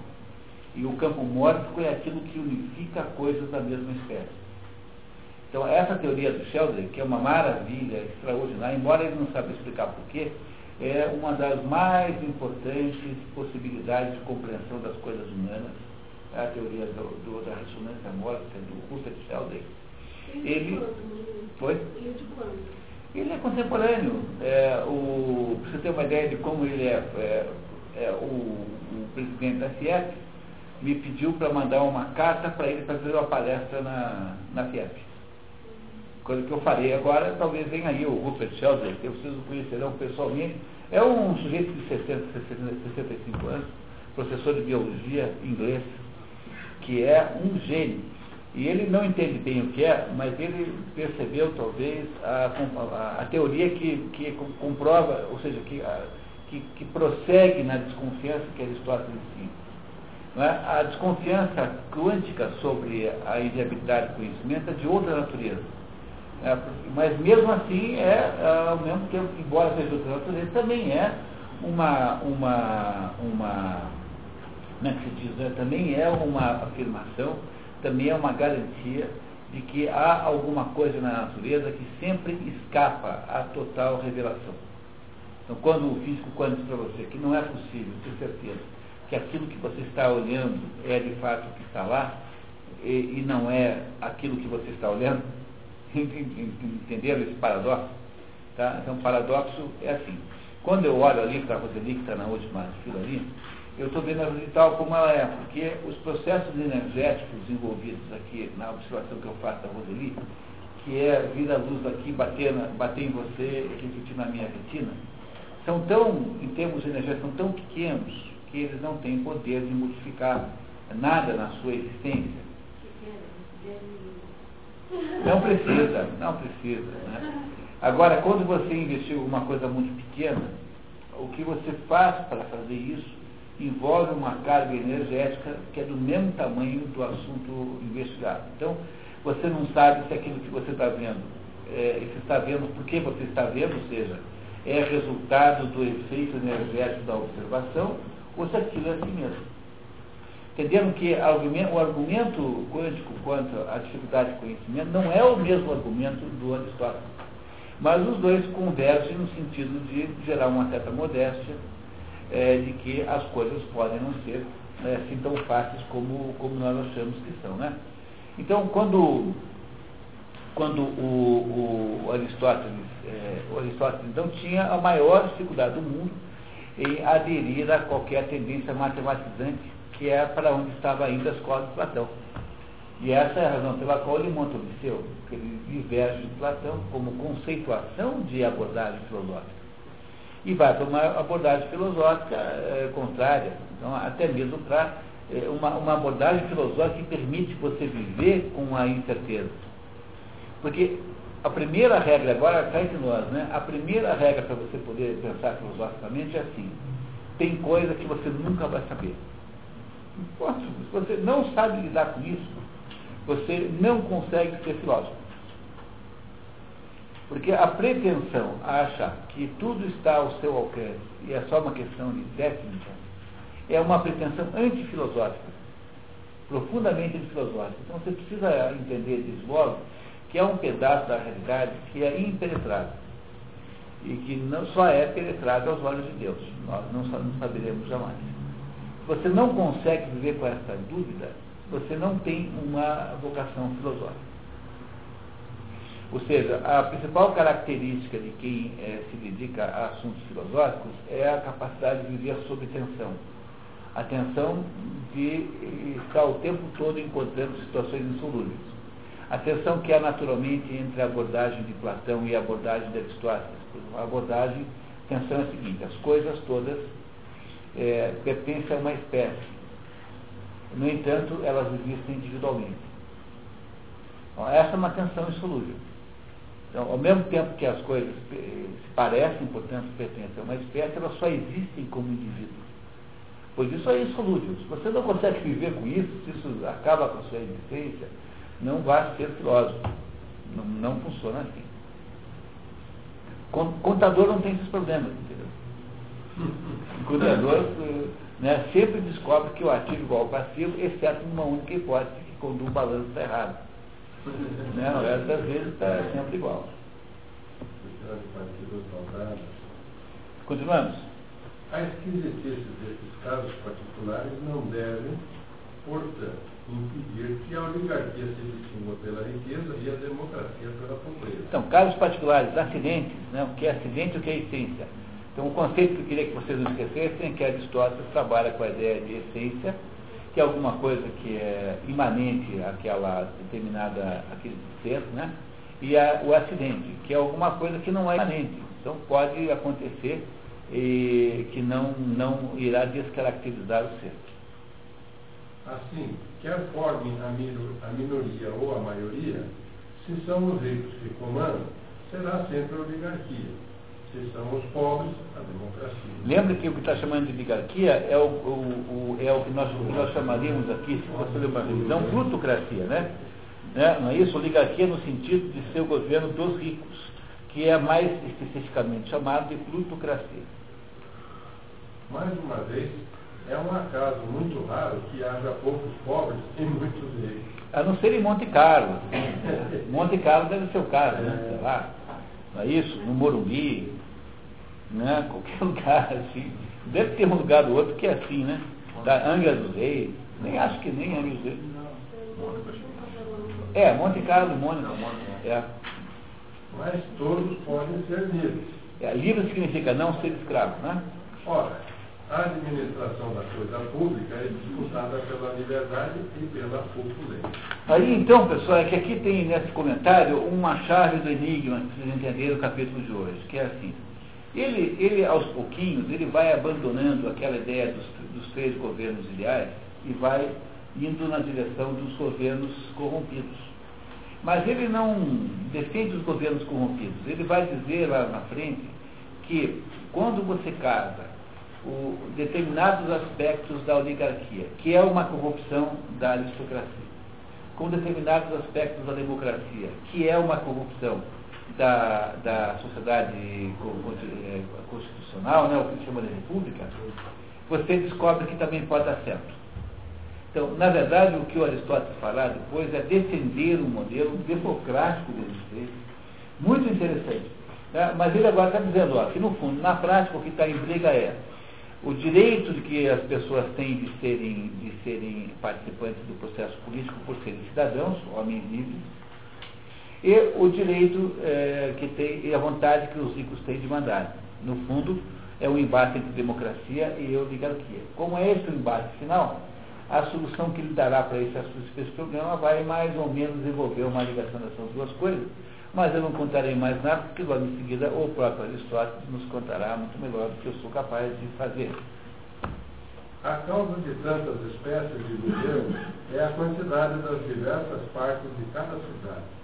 E o campo mórfico é aquilo que unifica coisas da mesma espécie. Então, essa teoria do Sheldon, que é uma maravilha extraordinária, embora ele não saiba explicar porquê, é uma das mais importantes possibilidades de compreensão das coisas humanas a teoria do, do, da ressonância mórfica do Rupert Sheldrake. Ele foi? Ele é contemporâneo. É, o, para você ter uma ideia de como ele é, é, é o, o, presidente da FIEP me pediu para mandar uma carta para ele fazer uma palestra na, na FIEP. Coisa que eu farei agora, talvez venha aí o Rupert Sheldrake, que vocês o conhecerão pessoalmente. É um sujeito de 60, 60, 65 anos, professor de biologia inglês, que é um gênio. E ele não entende bem o que é, mas ele percebeu talvez a, a, a teoria que, que comprova, ou seja, que, a, que, que, prossegue na desconfiança que Aristóteles ensina. É? A desconfiança quântica sobre a inviabilidade do conhecimento é de outra natureza. É, mas mesmo assim é, ao mesmo tempo, embora seja outra natureza, também é uma, uma, uma né, que se diz, né, também é uma afirmação, também é uma garantia de que há alguma coisa na natureza que sempre escapa à total revelação. Então, quando o físico quando diz para você que não é possível ter certeza que aquilo que você está olhando é de fato o que está lá, e, e não é aquilo que você está olhando, entenderam esse paradoxo? Tá? Então, paradoxo é assim. Quando eu olho ali para a Roseli, que está na última fila ali, eu estou vendo a vida tal como ela é, porque os processos energéticos envolvidos aqui na observação que eu faço da Roseli, que é vir a luz daqui, bater, na, bater em você, refletir na minha retina, são tão, em termos energéticos, são tão pequenos que eles não têm poder de modificar nada na sua existência. Não precisa, não precisa. Né? Agora, quando você investiga alguma coisa muito pequena, o que você faz para fazer isso envolve uma carga energética que é do mesmo tamanho do assunto investigado. Então, você não sabe se aquilo que você está vendo, é, você está vendo porque você está vendo, ou seja, é resultado do efeito energético da observação, ou se aquilo é assim mesmo. Entenderam que o argumento quântico quanto à dificuldade de conhecimento não é o mesmo argumento do Aristóteles. Mas os dois convergem no sentido de gerar uma certa modéstia é, de que as coisas podem não ser é, assim tão fáceis como, como nós achamos que são. Né? Então, quando, quando o, o Aristóteles, é, o Aristóteles então, tinha a maior dificuldade do mundo em aderir a qualquer tendência matematizante, que é para onde estava indo a escola de Platão. E essa é a razão pela qual ele monta o Liceu, que ele diverge de Platão como conceituação de abordagem filosófica e vai para uma abordagem filosófica é, contrária, então, até mesmo para é, uma, uma abordagem filosófica que permite você viver com a incerteza. Porque a primeira regra, agora cá entre nós, né? A primeira regra para você poder pensar filosoficamente é assim, tem coisa que você nunca vai saber. Se você não sabe lidar com isso, você não consegue ser filósofo. Porque a pretensão a achar que tudo está ao seu alcance e é só uma questão de técnica, é uma pretensão antifilosófica, profundamente antifilosófica. Então você precisa entender desde logo que é um pedaço da realidade que é impenetrável e que não só é penetrável aos olhos de Deus. Nós não, não saberemos jamais. Você não consegue viver com essa dúvida, você não tem uma vocação filosófica. Ou seja, a principal característica de quem é, se dedica a assuntos filosóficos é a capacidade de viver sob tensão. A tensão de estar o tempo todo encontrando situações insolúveis. A tensão que há naturalmente entre a abordagem de Platão e a abordagem de Aristóteles. A abordagem, a tensão é a seguinte, as coisas todas é, pertencem a uma espécie. No entanto, elas existem individualmente. Então, essa é uma tensão insolúvel. Então, ao mesmo tempo que as coisas se parecem, portanto, pertencem a uma espécie, elas só existem como indivíduos. Pois isso é insolúvel. Se você não consegue viver com isso, se isso acaba com a sua existência, não vai ser filósofo. Não, não funciona assim. Contador não tem esses problemas, entendeu? Contador né, sempre descobre que o ativo igual ao passivo, exceto numa única hipótese, que quando o balanço está errado. Né? O resto das vezes está sempre igual. Continuamos. A esquisitez desses casos particulares não devem, portanto, impedir que a oligarquia se distingua pela riqueza e a democracia pela pobreza. Então, casos particulares, acidentes, né? o que é acidente e o que é essência. Então, o conceito que eu queria que vocês não esquecessem é que Aristóteles trabalha com a ideia de essência que é alguma coisa que é imanente àquela determinada, aquele ser, né? E a, o acidente, que é alguma coisa que não é imanente. Então pode acontecer e que não, não irá descaracterizar o ser. Assim, quer formem a, a minoria ou a maioria, se são os ricos que comandam, será sempre a oligarquia se são os pobres, a democracia. Lembra que o que está chamando de oligarquia é o, o, o, é o que nós, nós chamaríamos aqui, se fosse uma revisão, plutocracia, né? né? Não é isso? Oligarquia no sentido de ser o governo dos ricos, que é mais especificamente chamado de plutocracia. Mais uma vez, é um acaso muito raro que haja poucos pobres e muitos ricos. A não ser em Monte Carlo. Monte Carlo deve ser o caso, né? Sei lá. Não é isso? No Morumbi, né? qualquer lugar assim. Deve ter um lugar ou outro que é assim, né? Da Angra dos Reis, nem acho que nem Angra dos Reis. É, Monte Carlo e Mônica. É. Mas todos podem ser livres. É, livre significa não ser escravo, né? Ora, a administração da coisa pública é disputada pela liberdade e pela opulência. Aí então, pessoal, é que aqui tem nesse comentário uma chave do enigma que vocês entenderam o capítulo de hoje, que é assim. Ele, ele, aos pouquinhos, ele vai abandonando aquela ideia dos, dos três governos ideais e vai indo na direção dos governos corrompidos. Mas ele não defende os governos corrompidos. Ele vai dizer lá na frente que quando você casa o, determinados aspectos da oligarquia, que é uma corrupção da aristocracia, com determinados aspectos da democracia, que é uma corrupção da, da sociedade eh, constitucional, né, o que se chama de república, você descobre que também pode dar certo. Então, na verdade, o que o Aristóteles falar depois é defender um modelo democrático de existência, muito interessante. Né? Mas ele agora está dizendo ó, que, no fundo, na prática, o que está em briga é o direito que as pessoas têm de serem, de serem participantes do processo político por serem cidadãos, homens livres, e o direito é, que tem, e a vontade que os ricos têm de mandar. No fundo, é um embate entre democracia e oligarquia. Como é esse o embate final, a solução que ele dará para esse, esse problema vai mais ou menos envolver uma ligação dessas duas coisas, mas eu não contarei mais nada, porque logo em seguida o próprio Aristóteles nos contará muito melhor do que eu sou capaz de fazer. A causa de tantas espécies de museu é a quantidade das diversas partes de cada cidade.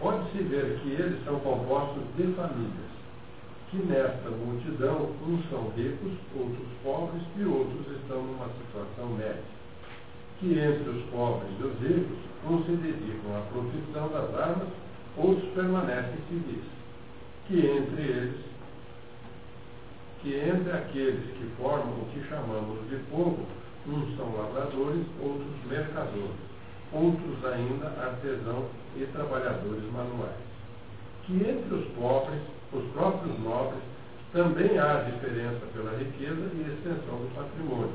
Pode-se ver que eles são compostos de famílias, que nesta multidão uns são ricos, outros pobres e outros estão numa situação média. Que entre os pobres e os ricos, uns se dedicam à profissão das armas outros permanecem civis, que entre eles, que entre aqueles que formam o que chamamos de povo, uns são lavradores, outros mercadores, outros ainda artesãos e trabalhadores manuais. Que entre os pobres, os próprios nobres, também há diferença pela riqueza e extensão do patrimônio,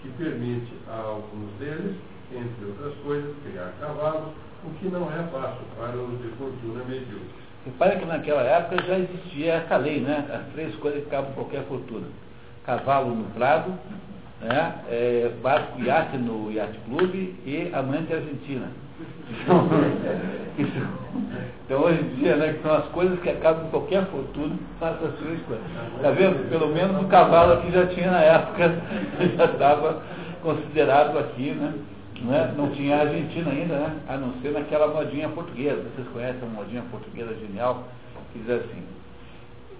que permite a alguns deles, entre outras coisas, criar cavalos, o que não é fácil para os de fortuna medíocre. Repare que naquela época já existia essa lei, né? As três coisas que cabem qualquer fortuna. Cavalo no prado, né? É, barco iate no iate clube e amante argentina. Então, isso, então hoje em dia, né, que são as coisas que acabam qualquer fortuna, faça as três coisas. Está vendo? Pelo menos o cavalo aqui já tinha na época, já estava considerado aqui, né? Não tinha Argentina ainda, né? a não ser naquela modinha portuguesa. Vocês conhecem a modinha portuguesa genial? Que diz assim,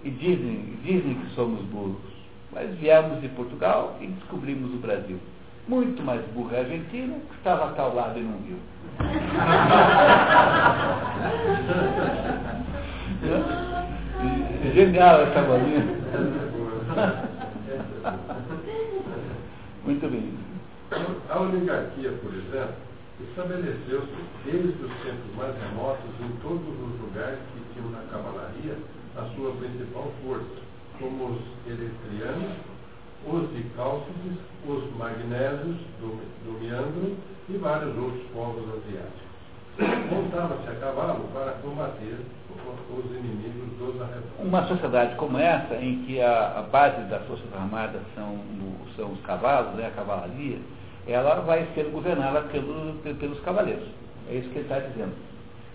e dizem, dizem que somos burros, mas viemos de Portugal e descobrimos o Brasil. Muito mais burra a Argentina, que estava ao lado e não viu. Genial essa modinha. Muito bem. A oligarquia, por exemplo, estabeleceu-se desde os tempos mais remotos em todos os lugares que tinham na cavalaria a sua principal força, como os eletrianos, os de Cálcides, os magnésios do, do Meandro e vários outros povos asiáticos. Montava-se a cavalo para combater os inimigos dos arredores. Uma sociedade como essa, em que a, a base das forças armadas são, são os cavalos, né, a cavalaria, ela vai ser governada pelo, pelos cavaleiros. É isso que ele está dizendo.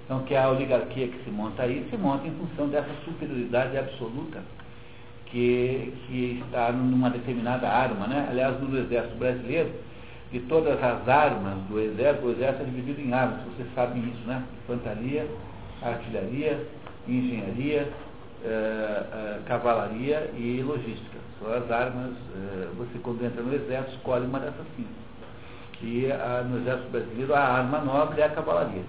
Então, que a oligarquia que se monta aí se monta em função dessa superioridade absoluta que, que está numa determinada arma. Né? Aliás, no exército brasileiro, de todas as armas do exército, o exército é dividido em armas, vocês sabem isso, né? Infantaria, artilharia, engenharia, eh, eh, cavalaria e logística. São as armas, eh, você quando entra no exército escolhe uma dessas cinco. E a, no exército brasileiro a arma nobre é a cavalaria.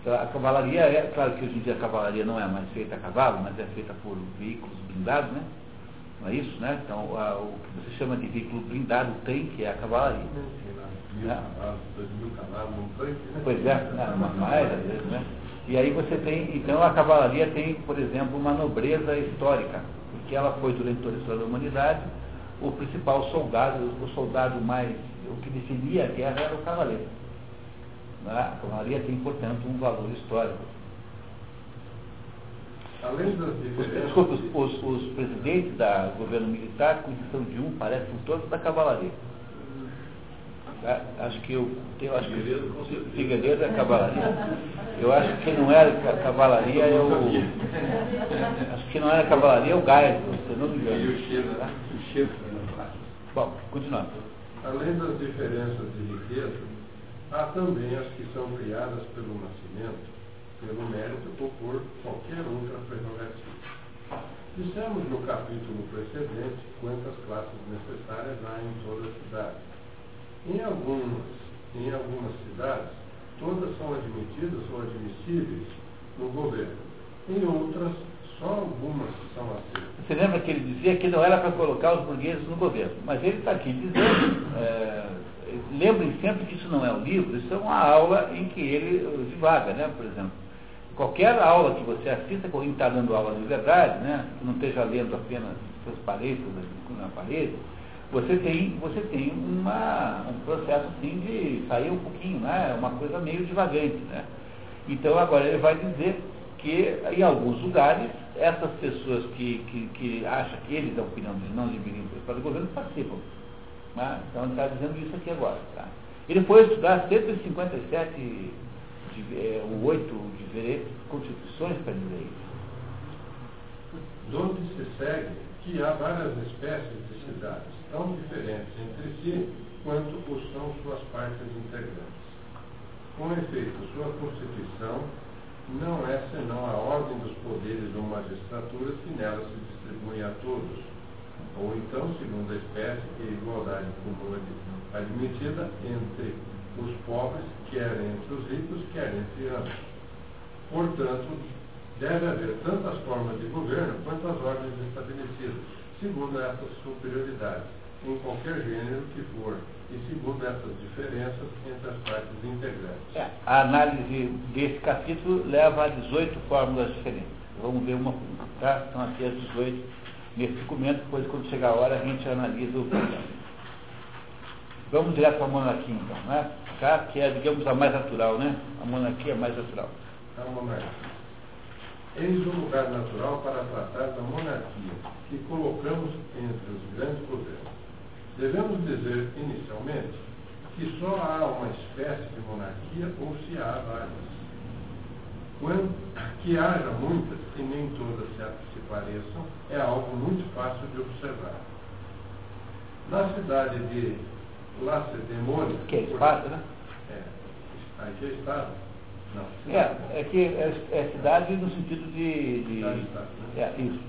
Então, a cavalaria é, claro que hoje em dia a cavalaria não é mais feita a cavalo, mas é feita por veículos blindados, né? Não é isso, né? Então a, o que você chama de veículo blindado, o tanque, é a cavalaria. Mil né? cavalos, dois mil cavalos, um tanque, né? Pois é, né? mais às vezes, né? E aí você tem, então a cavalaria tem, por exemplo, uma nobreza histórica, porque ela foi durante toda a história da humanidade o principal soldado, o soldado mais o que definia a guerra era o cavaleiro. Né? A cavalaria tem, portanto, um valor histórico. Além das Desculpa, os, os, os, presidentes da governo militar, com exceção de um, parecem todos da cavalaria. Tá? Acho que eu, eu acho que Figueiredo é cavalaria. Eu acho que não era cavalaria é o. Acho que não era cavalaria é o Gaia, se não me engano. E o cheiro, tá? o. Bom, continuando além das diferenças de riqueza, Há também as que são criadas pelo nascimento, pelo mérito ou por qualquer outra prerrogativa. Dissemos no capítulo precedente quantas classes necessárias há em toda a cidade. Em algumas, em algumas cidades, todas são admitidas ou admissíveis no governo. Em outras, só algumas são aceitas. Você lembra que ele dizia que não era para colocar os burgueses no governo, mas ele está aqui dizendo, é, lembrem sempre que isso não é um livro, isso é uma aula em que ele divaga, né, por exemplo. Qualquer aula que você assista, quando está dando aula de verdade, né, que não esteja lendo apenas seus paredes na parede, você tem, você tem uma, um processo assim de sair um pouquinho, né, uma coisa meio divagante. Né? Então agora ele vai dizer que em alguns lugares essas pessoas que, que, que acham que eles, a opinião deles, não deveriam participar do governo, participam. Né? Então ele está dizendo isso aqui agora. Tá? Ele foi estudar 157, de, é, 8 diferentes constituições para dizer isso. Donde se segue que há várias espécies de cidades, tão diferentes entre si quanto o são suas partes integrantes. Com efeito, sua constituição não é senão a ordem dos poderes ou magistraturas que nela se distribuem a todos, ou então, segundo a espécie e igualdade comum admitida entre os pobres, quer entre os ricos, quer entre ambos. Portanto, deve haver tantas formas de governo quanto as ordens estabelecidas, segundo essas superioridades, em qualquer gênero que for, e segundo essas diferenças entre as partes integrantes. É, a análise desse capítulo leva a 18 fórmulas diferentes. Vamos ver uma por uma, tá? Então aqui as 18 nesse documento, depois quando chegar a hora a gente analisa o problema. Vamos direto para a monarquia então, né? Tá? Que é, digamos, a mais natural, né? A monarquia é mais natural. A monarquia. Eis o lugar natural para tratar da monarquia, que colocamos entre os grandes poderes. Devemos dizer, inicialmente, que só há uma espécie de monarquia ou se há várias. Quando, que haja muitas e nem todas se, pareçam é algo muito fácil de observar. Na cidade de Lacedemônia. Que é espaço, né? É, aqui é estado. Não, é, é que é, é, cidade no sentido de. de cidade, é, isso.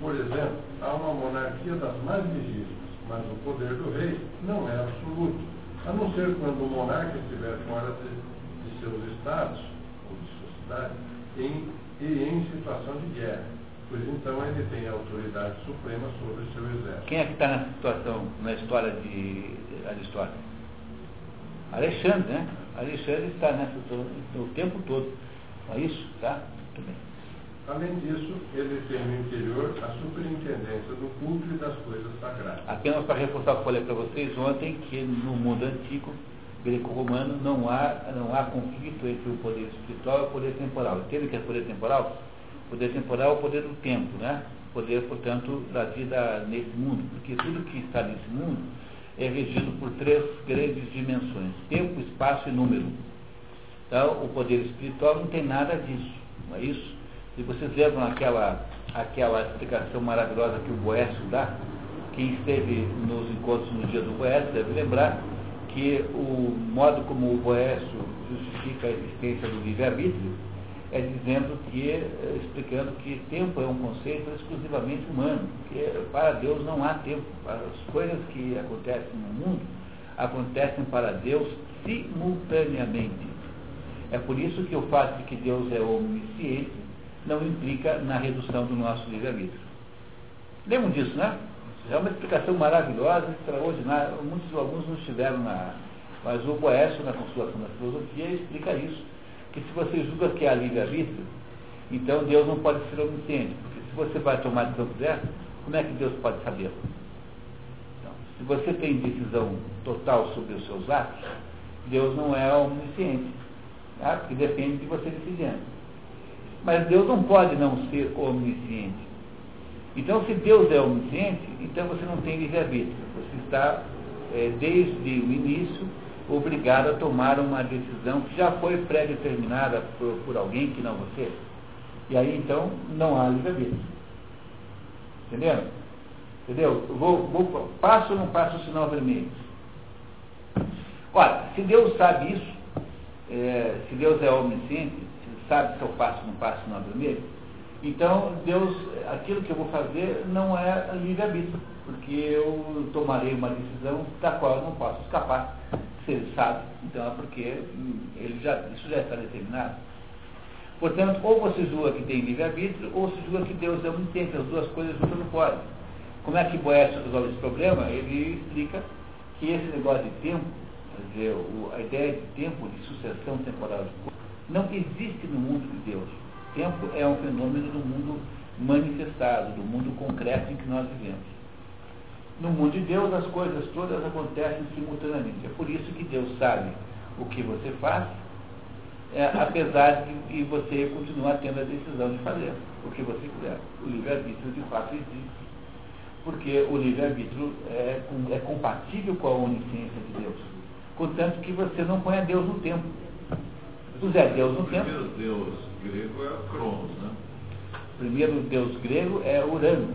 Por exemplo, há uma monarquia das mais legítimas mas o poder do rei não é absoluto, a não ser quando o monarca estiver fora de, de seus estados, cidade, em, e em situação de guerra, pois então ele tem a autoridade suprema sobre o seu exército. Quem é que está nessa situação, na história de Aristóteles? Alexandre, né? Alexandre está nessa situação o tempo todo. É isso? Tá? Muito bem. Além disso, ele tem no interior a superintendência do culto e das coisas sagradas. Apenas para reforçar o que eu falei para vocês ontem, que no mundo antigo, greco-romano, não há, não há conflito entre o poder espiritual e o poder temporal. Entende o que é poder temporal? O poder temporal é o poder do tempo, né? Poder, portanto, da vida nesse mundo. Porque tudo que está nesse mundo é regido por três grandes dimensões: tempo, espaço e número. Então, o poder espiritual não tem nada disso, não é isso? E vocês lembram aquela, aquela explicação maravilhosa que o Boécio dá? Quem esteve nos encontros no dia do Boécio deve lembrar que o modo como o Boécio justifica a existência do livre-arbítrio é dizendo que, eh, explicando que tempo é um conceito exclusivamente humano, que para Deus não há tempo. As coisas que acontecem no mundo acontecem para Deus simultaneamente. É por isso que o fato de que Deus é onisciente não implica na redução do nosso livre-arbítrio. Lembram disso, né? É uma explicação maravilhosa, extraordinária. Muitos alunos não estiveram na. Mas o Boécio, na Consolação da Filosofia, explica isso. Que se você julga que há livre-arbítrio, então Deus não pode ser onisciente. Porque se você vai tomar a decisão quiser, como é que Deus pode saber? Então, se você tem decisão total sobre os seus atos, Deus não é onisciente. Tá? Porque depende de você decidindo. Mas Deus não pode não ser onisciente. Então, se Deus é onisciente, então você não tem livre-arbítrio. Você está, é, desde o início, obrigado a tomar uma decisão que já foi pré-determinada por, por, alguém que não você. E aí, então, não há livre-arbítrio. Entendeu? Entendeu? vou, vou, passo ou não passo o sinal vermelho? Ora, se Deus sabe isso, é, se Deus é onisciente, sabe se eu passo não passo não vermelho, então Deus, aquilo que eu vou fazer não é livre-arbítrio, porque eu tomarei uma decisão da qual eu não posso escapar. Se ele sabe, então é porque hum, ele já, isso já está determinado. Portanto, ou você julga que tem livre-arbítrio, ou você julga que Deus é onisciente, as duas coisas juntas não podem. Como é que Boécio resolve esse problema? Ele explica que esse negócio de tempo, quer dizer, a ideia de tempo, de sucessão temporal não existe no mundo de Deus. Tempo é um fenômeno do mundo manifestado, do mundo concreto em que nós vivemos. No mundo de Deus, as coisas todas acontecem simultaneamente. É por isso que Deus sabe o que você faz, é, apesar de você continuar tendo a decisão de fazer o que você quiser. O livre-arbítrio, de fato, existe porque o livre-arbítrio é, é, compatível com a onisciência de Deus. Contanto que você não põe a Deus no tempo. Se puser Deus no tempo. O primeiro Deus grego é o Cronos, né? O primeiro Deus grego é Urano.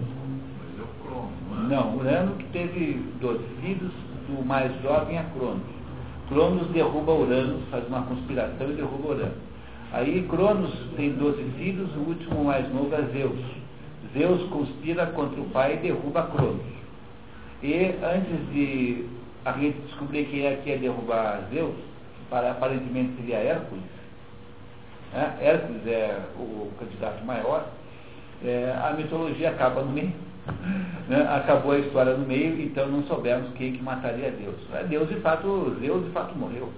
Mas é o Cronos, não é? Não, Urano que teve 12 filhos, do mais jovem é Cronos. Cronos derruba Urano, faz uma conspiração e derruba Urano. Aí Cronos tem 12 filhos, o último mais novo é Zeus. Zeus conspira contra o pai e derruba Cronos. E antes de a gente descobrir quem é que ia derrubar Zeus, para, aparentemente seria Hércules, né? Hércules é o candidato maior, é, a mitologia acaba no meio. Né? Acabou a história no meio, então não soubemos quem que mataria Deus. É, Deus de fato, Zeus de fato morreu.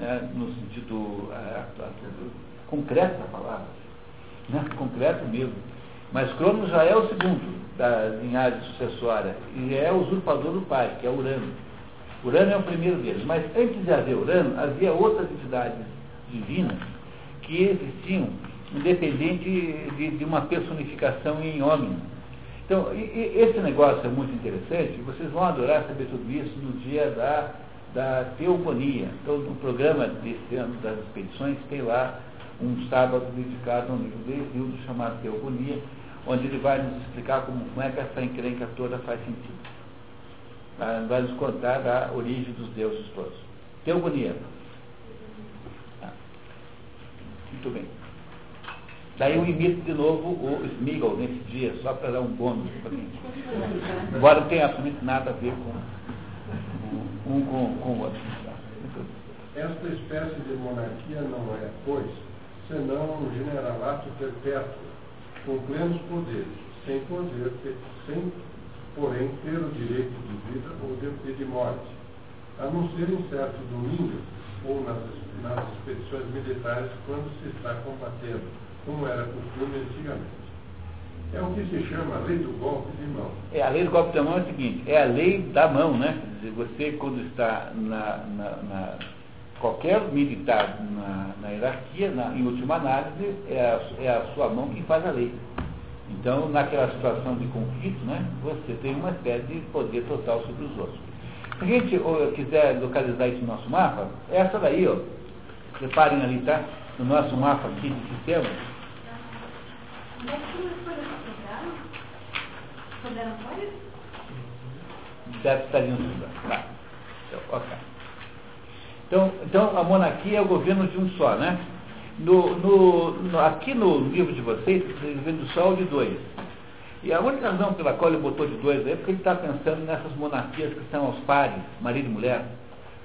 É, no sentido é, concreto da palavra. Né? Concreto mesmo. Mas Cronos já é o segundo da linhagem sucessória e é usurpador do pai, que é Urano. Urano é o primeiro deles. Mas antes de haver Urano, havia outras entidades divinas que existiam, independente de, de uma personificação em homem. Então, e, e esse negócio é muito interessante, vocês vão adorar saber tudo isso no dia da, da teogonia. Então, no programa desse ano das expedições, tem lá um sábado dedicado a um livro de Exildo chamado Teogonia, onde ele vai nos explicar como, como é que essa encrenca toda faz sentido. Vai nos contar da origem dos deuses todos. Teogonia. Ah. Muito bem. Daí eu imito de novo o Smigel nesse dia, só para dar um bônus para mim. Embora não tenha absolutamente nada a ver com um com, com o outro. Esta espécie de monarquia não é, pois, senão um generalato perpétuo com plenos poderes, sem poder, sem, porém, ter o direito de vida ou de, de morte, a não ser em certo domingo ou nas, nas expedições militares quando se está combatendo, como era costume antigamente. É o que se chama a lei do golpe de mão. É, a lei do golpe de mão é o seguinte, é a lei da mão, né? Quer dizer, você quando está na, na, na qualquer militar na, na hierarquia, na, em última análise, é a, é a, sua mão que faz a lei. Então, naquela situação de conflito, né, você tem uma espécie de poder total sobre os outros. Se a gente ou, quiser localizar isso no nosso mapa, é essa daí, ó. Reparem ali, tá? No nosso mapa aqui de sistema. Deve estar em Tá. Então, ok. Então, então, a monarquia é o governo de um só, né? No, no, no, aqui no livro de vocês, vocês vendo só o de dois. E a única razão pela qual ele botou de dois é porque ele está pensando nessas monarquias que são aos pares, marido e mulher.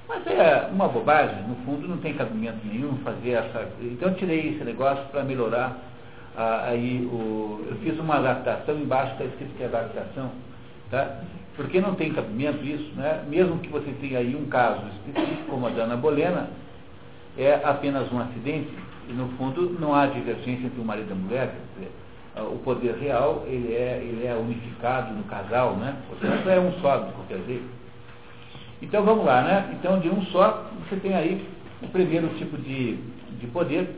Mas é uma bobagem, no fundo não tem cabimento nenhum fazer essa. Então eu tirei esse negócio para melhorar. Ah, aí o, eu fiz uma adaptação, embaixo está escrito que é adaptação. Tá? Porque não tem cabimento isso, né? mesmo que você tenha aí um caso específico, como a da Ana Bolena, é apenas um acidente, e no fundo não há divergência entre o marido e a mulher, dizer, o poder real ele é, ele é unificado no casal, né? Portanto, é um só, de qualquer jeito. Então vamos lá, né? Então de um só, você tem aí o primeiro tipo de, de poder,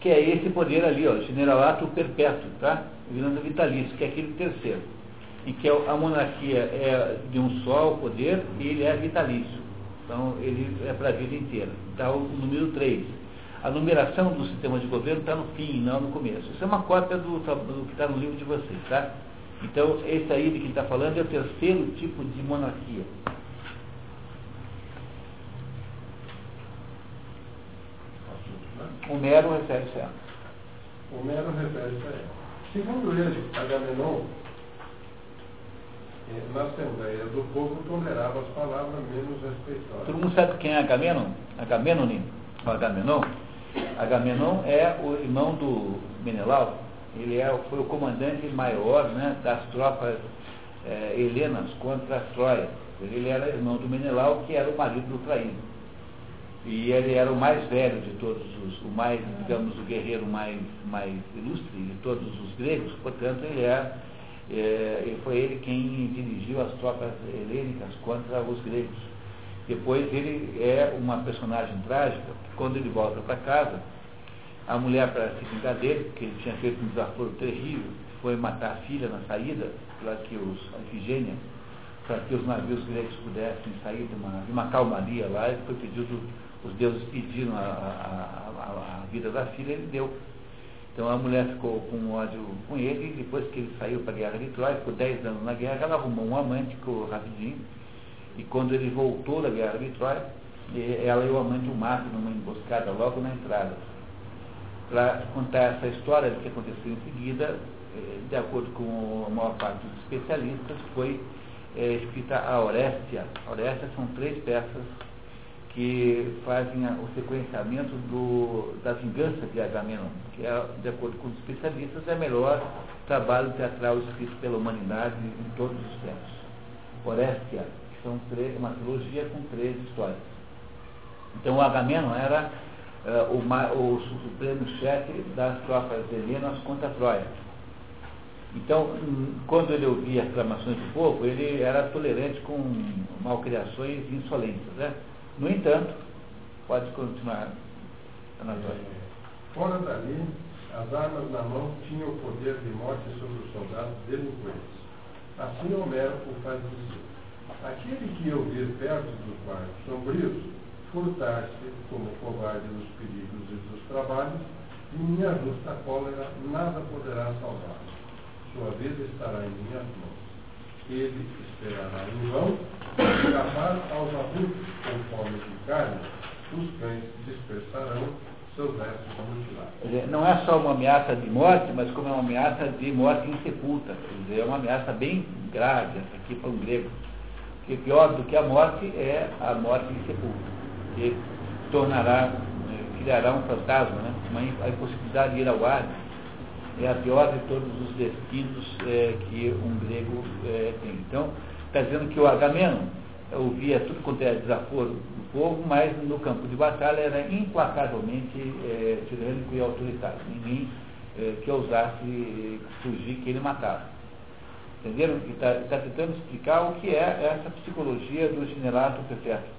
que é esse poder ali, ó, generalato perpétuo, tá? Virando vitalício, que é aquele terceiro em que a monarquia é de um só o poder e ele é vitalício. Então, ele é para a vida inteira. Está o número 3 a numeração do sistema de governo está no fim, não no começo. Isso é uma cópia do, do que está no livro de vocês, tá? Então, esse aí de que está falando é o terceiro tipo de monarquia. Homero refere-se a ela. Homero refere-se a ela. Segundo ele, Agamenon, é, na Assembleia do Povo tolerava as palavras menos respeitosas. Todo mundo sabe quem é Agamenon? Agamenon? Agamenon? Agamenon é o irmão do Menelau. Ele é, foi o comandante maior né, das tropas é, helenas contra a Troia. Ele era irmão do Menelau, que era o marido do Traíno. E ele era o mais velho de todos os, o mais, digamos, o guerreiro mais, mais ilustre de todos os gregos, portanto, ele é, é, foi ele quem dirigiu as tropas helênicas contra os gregos. Depois ele é uma personagem trágica, porque quando ele volta para casa, a mulher, para se vingar dele, porque ele tinha feito um desaforo terrível, foi matar a filha na saída, para que os, para que os navios gregos pudessem sair de uma, de uma calmaria lá, ele foi pedido os deuses pediram a, a, a, a, vida da filha, ele deu. Então a mulher ficou com ódio com ele, e depois que ele saiu para a guerra de Troia, ficou 10 anos na guerra, ela arrumou um amante, ficou rapidinho, e quando ele voltou da guerra de Troia, ela e o amante o matam numa emboscada logo na entrada. Para contar essa história do que aconteceu em seguida, eh, de acordo com a maior parte dos especialistas, foi é, escrita a Orestia. Orestia são três peças que fazem o sequenciamento do, da vingança de Agamenon, que é, de acordo com os especialistas, é o melhor trabalho teatral escrito pela humanidade em todos os tempos. Orestia, são três, uma trilogia com três histórias. Então o Agamenon era uh, o, o, supremo chefe das tropas helenas contra Troia. Então, quando ele ouvia as reclamações do povo, ele era tolerante com malcriações insolências. Né? No entanto, pode continuar, Anatório. Fora dali, as armas na mão tinham o poder de morte sobre os soldados delinquentes. Assim Homero o faz dizer. Aquele que eu vir perto dos quartos sombrios, furtar-se como covarde nos perigos e dos trabalhos, e minha justa cólera nada poderá salvar. Sua vida estará em minhas mãos. Ele esperará em vão, escapar aos adultos com fome de carne, os cães dispersarão seus restos mutilados. Não é só uma ameaça de morte, mas como é uma ameaça de morte insepulta. Quer dizer, é uma ameaça bem grave, essa aqui para um grego. Porque pior do que a morte é a morte insepulta, que tornará, eh, criará um fantasma, né? uma, a impossibilidade de ir ao ar é a pior de todos os destinos é, que um grego é, tem. Então, está dizendo que o Agamenon ouvia tudo quanto era desaforo do povo, mas no campo de batalha era implacavelmente é, tirânico e autoritário. Ninguém é, que ousasse fugir que ele matava. Entenderam? E está tá tentando explicar o que é essa psicologia do generalato perfeito.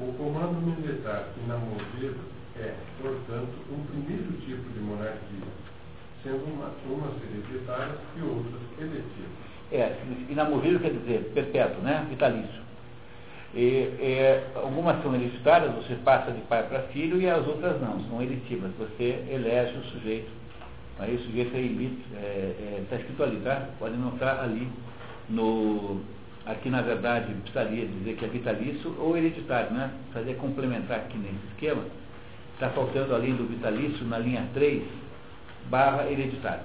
O comando militar inamovível é, portanto, um primeiro tipo de monarquia, sendo uma, umas hereditárias e outras eletivas. É, inamovível quer dizer perpétuo, né? Vitalício. E, é, algumas são hereditárias, você passa de pai para filho, e as outras não, são eletivas. Você elege o sujeito. Aí o sujeito é elite, está é, é, escrito ali, tá? Pode notar ali no. Aqui na verdade precisaria dizer que é vitalício ou hereditário, né? Fazer complementar aqui nesse esquema Está faltando além do vitalício na linha 3, barra hereditário.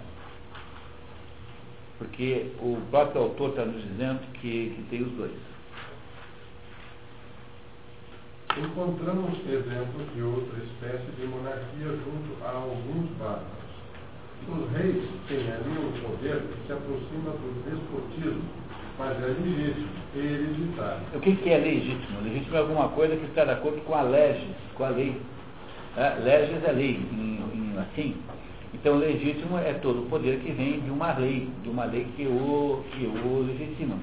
Porque o próprio autor está nos dizendo que, que tem os dois. Encontramos exemplos de outra espécie de monarquia junto a alguns bárbaros. Os reis têm ali um poder que se aproxima do despotismo, mas é legítimo e hereditário. O que, que é legítimo? Legítimo é alguma coisa que está de acordo com a lei, com a lei. É, leges é lei, em, em latim. Então, legítimo é todo o poder que vem de uma lei, de uma lei que o, que o legitima.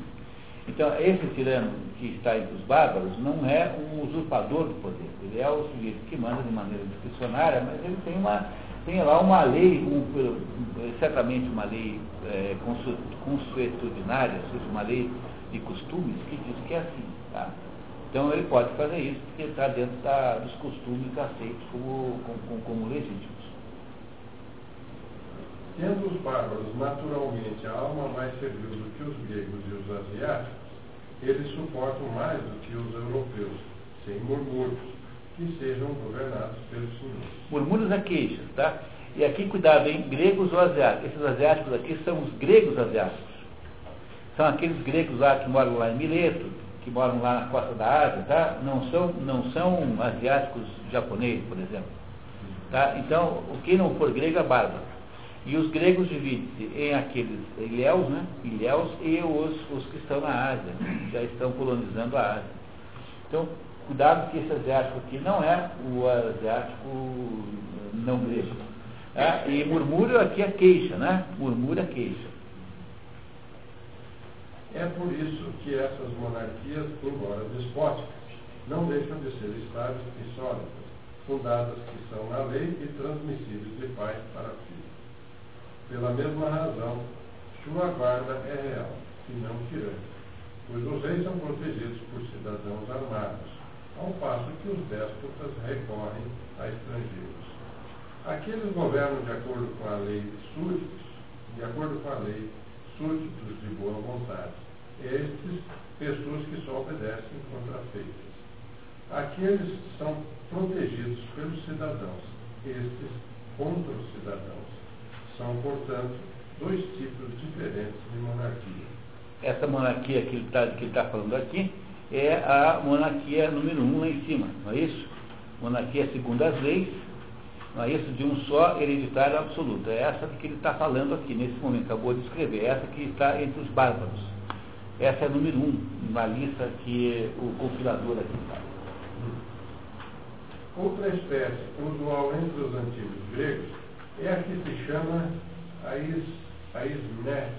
Então, esse tirano que está entre os bárbaros não é um usurpador do poder. Ele é o sujeito que manda de maneira discricionária, mas ele tem, uma, tem lá uma lei, um, certamente uma lei é, consuetudinária, ou seja, uma lei de costumes, que diz que é assim. Tá? Então ele pode fazer isso porque está dentro da, dos costumes aceitos como, como, como legítimos. Tendo os bárbaros naturalmente a alma mais servil do que os gregos e os asiáticos, eles suportam mais do que os europeus, sem murmúrios, que sejam governados pelos senhores. Murmúrios é queixas, tá? E aqui, cuidado, hein? Gregos ou asiáticos. Esses asiáticos aqui são os gregos asiáticos. São aqueles gregos lá que moram lá em Mileto, que moram lá na costa da Ásia, tá? Não são, não são asiáticos japoneses, por exemplo. Tá? Então, o que não for grego é bárbaro. E os gregos dividem-se em aqueles ilhéus, né? ilhéus e os, os que estão na Ásia, que já estão colonizando a Ásia. Então, cuidado que esse asiático aqui não é o asiático não grego. Tá? E murmúrio aqui é queixa, né? Murmúrio é queixa. É por isso que essas monarquias, embora despóticas, não deixam de ser estáveis e sólidas, fundadas que são na lei e transmissíveis de pai para filho. Pela mesma razão, sua guarda é real, e não tirânica, pois os reis são protegidos por cidadãos armados, ao passo que os déspotas recorrem a estrangeiros. Aqueles governam de acordo com a lei súditos, de acordo com a lei súditos de boa vontade. Estes, pessoas que só obedecem contra feitas. Aqueles são protegidos pelos cidadãos, estes contra os cidadãos. São, portanto, dois tipos diferentes de monarquia. Essa monarquia que ele está tá falando aqui é a monarquia número um lá em cima, não é isso? Monarquia segundo as leis, não é isso? De um só hereditário absoluto. É essa que ele está falando aqui, nesse momento, acabou de escrever. É essa que está entre os bárbaros. Essa é a número um na lista que o compilador aqui está. Outra espécie usual entre os antigos gregos é a que se chama a, is, a ismet,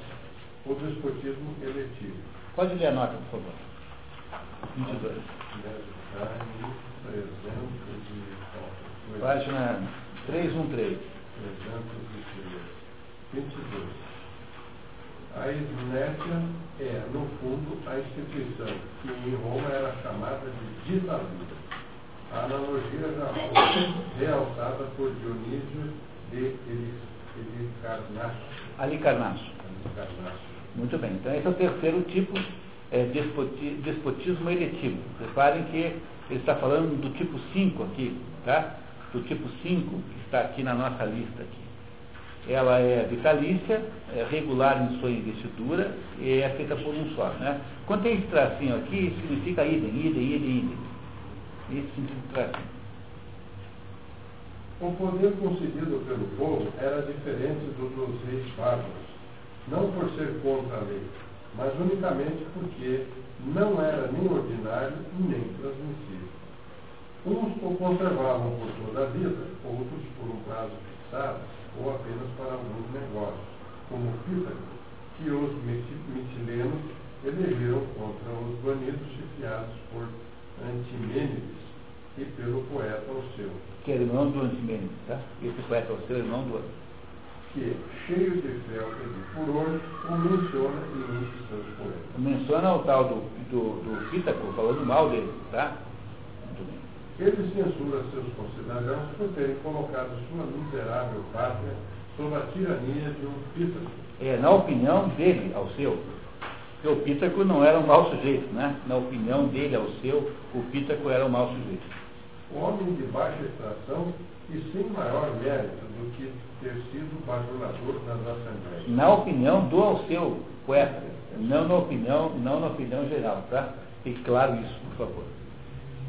o despotismo eletivo. Pode ler a nota, por favor. 22. Página 313. 22. A isnétia é, no fundo, a instituição que em Roma era chamada de ditadura. A analogia já foi realçada por Dionísio de Halicarnasso. Halicarnasso. Muito bem. Então esse é o terceiro tipo, é, despotismo, despotismo eletivo. Reparem que ele está falando do tipo 5 aqui, tá? Do tipo 5 que está aqui na nossa lista aqui. Ela é vitalícia, é regular em sua investidura e é feita por um só. Né? Quando tem esse tracinho aqui, significa idem, idem, idem, idem. Isso significa tracinho. O poder concedido pelo povo era diferente do dos reis bárbaros, não por ser contra a lei, mas unicamente porque não era nem ordinário nem transmissível. Uns o conservavam por toda a vida, outros por um prazo fixado ou apenas para alguns negócios, como Pítago, que os mitilenos elegeram contra os banidos chefiados por Antimênides e pelo poeta Alceu que é irmão do Antimênides, tá? Esse poeta é o seu irmão do que, cheio de fel e de furor, o menciona um de seus poemas. Menciona o tal do, do, do Pítaco, falando mal dele, tá? Muito bem. Ele censura seus concidadãos por terem colocado sua miserável pátria sob a tirania de um Pítaco. É, na opinião dele, ao seu. Porque o Pítaco não era um mau sujeito, né? Na opinião dele, ao seu, o Pítaco era um mau sujeito homem de baixa extração e sem maior mérito do que ter sido bajulador nas assembleias. Na opinião do Alceu, poeta, não na opinião, não na opinião geral, tá? Fique claro isso, por favor.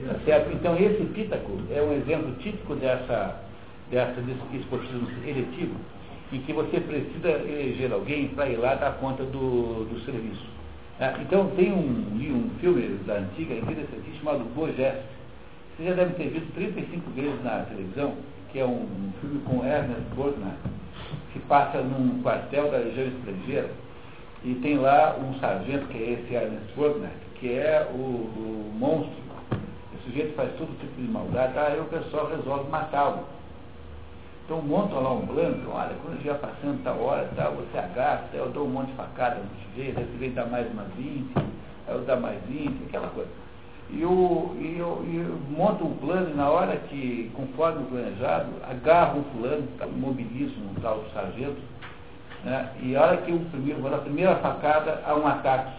Tá certo? Então esse Pítaco é um exemplo típico dessa, dessa esportismo eletivo, em que você precisa eleger alguém para ir lá dar conta do, do serviço. Ah, então tem um, um filme da antiga interessante chamado Bogest, você já deve ter visto 35 vezes na televisão, que é um, filme com Ernest Borgnine, que passa num quartel da região estrangeira, e tem lá um sargento, que é esse Ernest Borgnine, que é o, o monstro. O sujeito faz todo tipo de maldade, aí o pessoal resolve matá-lo. Então montam lá um plano, olha, quando estiver passando tal hora, tal, você agarra, eu dou um monte de facada no sujeito, aí vem dar mais umas 20, aí eu dar mais 20, aquela coisa e, o, e, o, e um plano e na hora que, conforme o planejado, agarra um fulano, mobiliza um tal sargento, né, e a hora que o primeiro, a primeira facada há um ataque.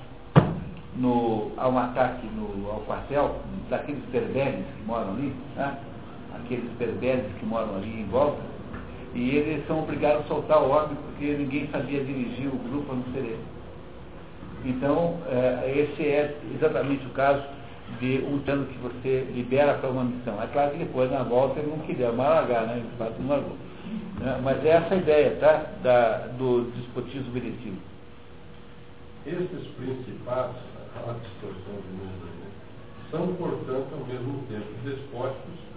no, a um ataque no, ao quartel daqueles berberes que moram ali, né? aqueles berberes que moram ali em volta, e eles são obrigados a soltar o homem porque ninguém sabia dirigir o grupo a não ser ele. Então, é, esse é exatamente o caso de um plano que você libera para uma missão. É claro que depois, na volta, ele não queria mais largar, né? De fato, não largou. Né? Mas é essa a ideia, tá? Da, do despotismo merecido. Esses principados, a distorção do mundo, né, são, portanto, ao mesmo tempo despóticos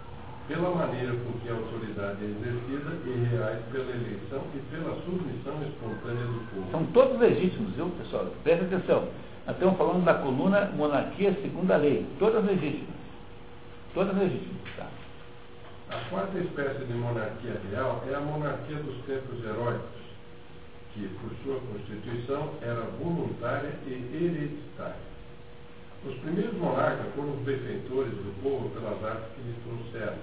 pela maneira com que a autoridade é exercida e reais pela eleição e pela submissão espontânea do povo. São todos legítimos, viu, pessoal? Presta atenção. Nós estamos falando da coluna monarquia segundo a lei. Todas legítimas. Todas legítimas. Tá? A quarta espécie de monarquia real é a monarquia dos tempos heróicos, que, por sua constituição, era voluntária e hereditária. Os primeiros monarcas foram os benfeitores do povo pelas artes que lhes trouxeram,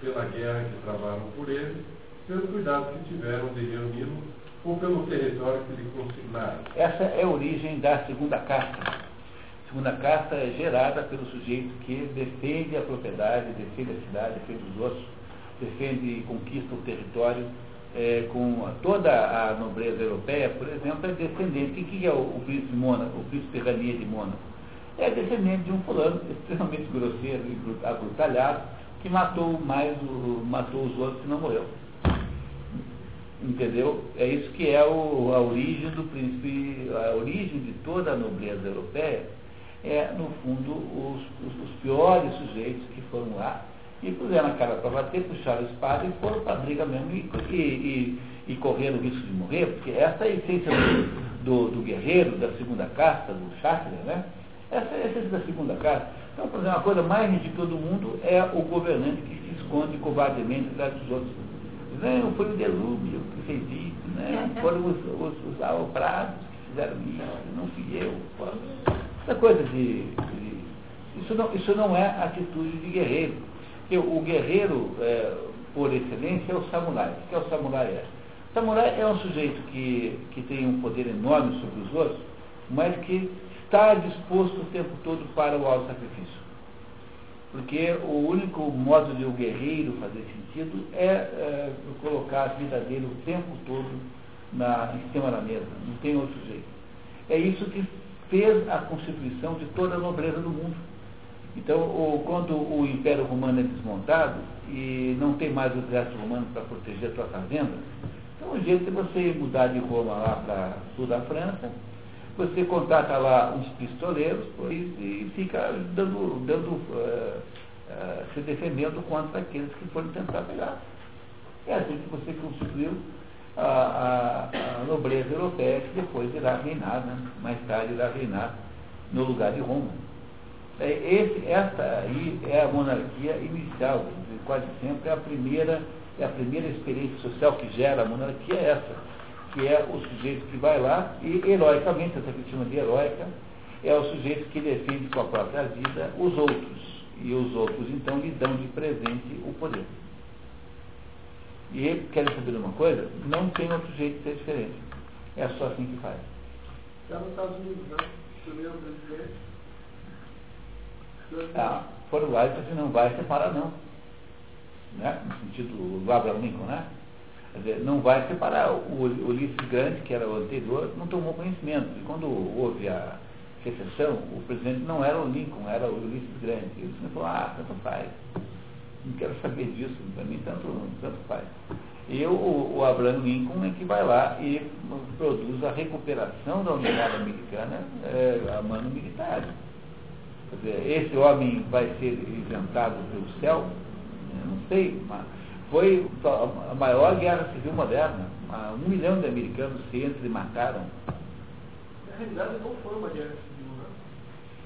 pela guerra que travaram por ele, pelo cuidado que tiveram de reuni-lo ou pelo território que lhe consignaram. Essa é a origem da segunda carta. A segunda carta é gerada pelo sujeito que defende a propriedade, defende a cidade, defende os outros, defende e conquista o território é, com toda a nobreza europeia, por exemplo, é descendente. Quem é o, o príncipe Mônaco, o príncipe Ranier de Mônaco? É descendente de um fulano extremamente grosseiro e abrutalhado, que matou mais matou os outros e não morreu. Entendeu? É isso que é o, a origem do príncipe, a origem de toda a nobreza europeia, é, no fundo, os, os, os piores sujeitos que foram lá e puseram a cara para bater, puxaram a espada e foram para a briga mesmo e, e, e, e correram o risco de morrer, porque essa é a essência do, do, do guerreiro, da segunda casta, do chakra, né? Essa é a essência da segunda casta. Então, por exemplo, a coisa mais ridícula do mundo é o governante que se esconde covardemente atrás dos outros. Não, foi o delúbio que fez isso, né? foram os, os, os aloprados que fizeram isso, não fui eu. Essa coisa de, de. isso, não, isso não é atitude de guerreiro. Porque o guerreiro, é, por excelência, é o samurai. O que é o samurai? É? O samurai é um sujeito que, que tem um poder enorme sobre os outros, mas que está disposto o tempo todo para o auto sacrifício. Porque o único modo de o guerreiro fazer sentido é, é, colocar a vida dele o tempo todo na, em cima da mesa. Não tem outro jeito. É isso que fez a constituição de toda a nobreza do mundo. Então, o, quando o Império Romano é desmontado e não tem mais o exército romano para proteger a sua fazenda, então o jeito é você mudar de Roma lá para sul da França, você contrata lá uns pistoleiros e, e fica dando, dando uh, uh, se defendendo contra aqueles que forem tentar pegar. É assim que você constituiu a, a, a nobreza europeia que depois irá reinar, né? mais tarde irá reinar no lugar de Roma. É, esse, essa aí é a monarquia inicial, quase sempre é a primeira, é a primeira experiência social que gera a monarquia é essa que é o sujeito que vai lá e, heroicamente, essa que chama de heróica, é o sujeito que defende com a própria vida os outros. E os outros, então, lhe dão de presente o poder. E ele, querem saber de uma coisa? Não tem outro jeito de ser diferente. É só assim que faz. Já nos Estados Unidos, né? Primeiro presidente. Ah, foram lá e assim, não vai separar não. Né? No sentido do Abraham Lincoln, né? Dizer, não vai separar. O Ulisses Grande, que era o anterior, não tomou conhecimento. E quando houve a secessão, o presidente não era o Lincoln, era o Ulisses Grande. Ele falou, ah, tanto faz. Não quero saber disso, para mim tanto, tanto faz. E o, o Abraham Lincoln é que vai lá e produz a recuperação da unidade americana é, a mano militar. Quer dizer, esse homem vai ser isentado pelo céu? Eu não sei, mas foi a maior guerra civil moderna. Um milhão de americanos se entram e mataram. Na realidade, não foi uma guerra civil, né?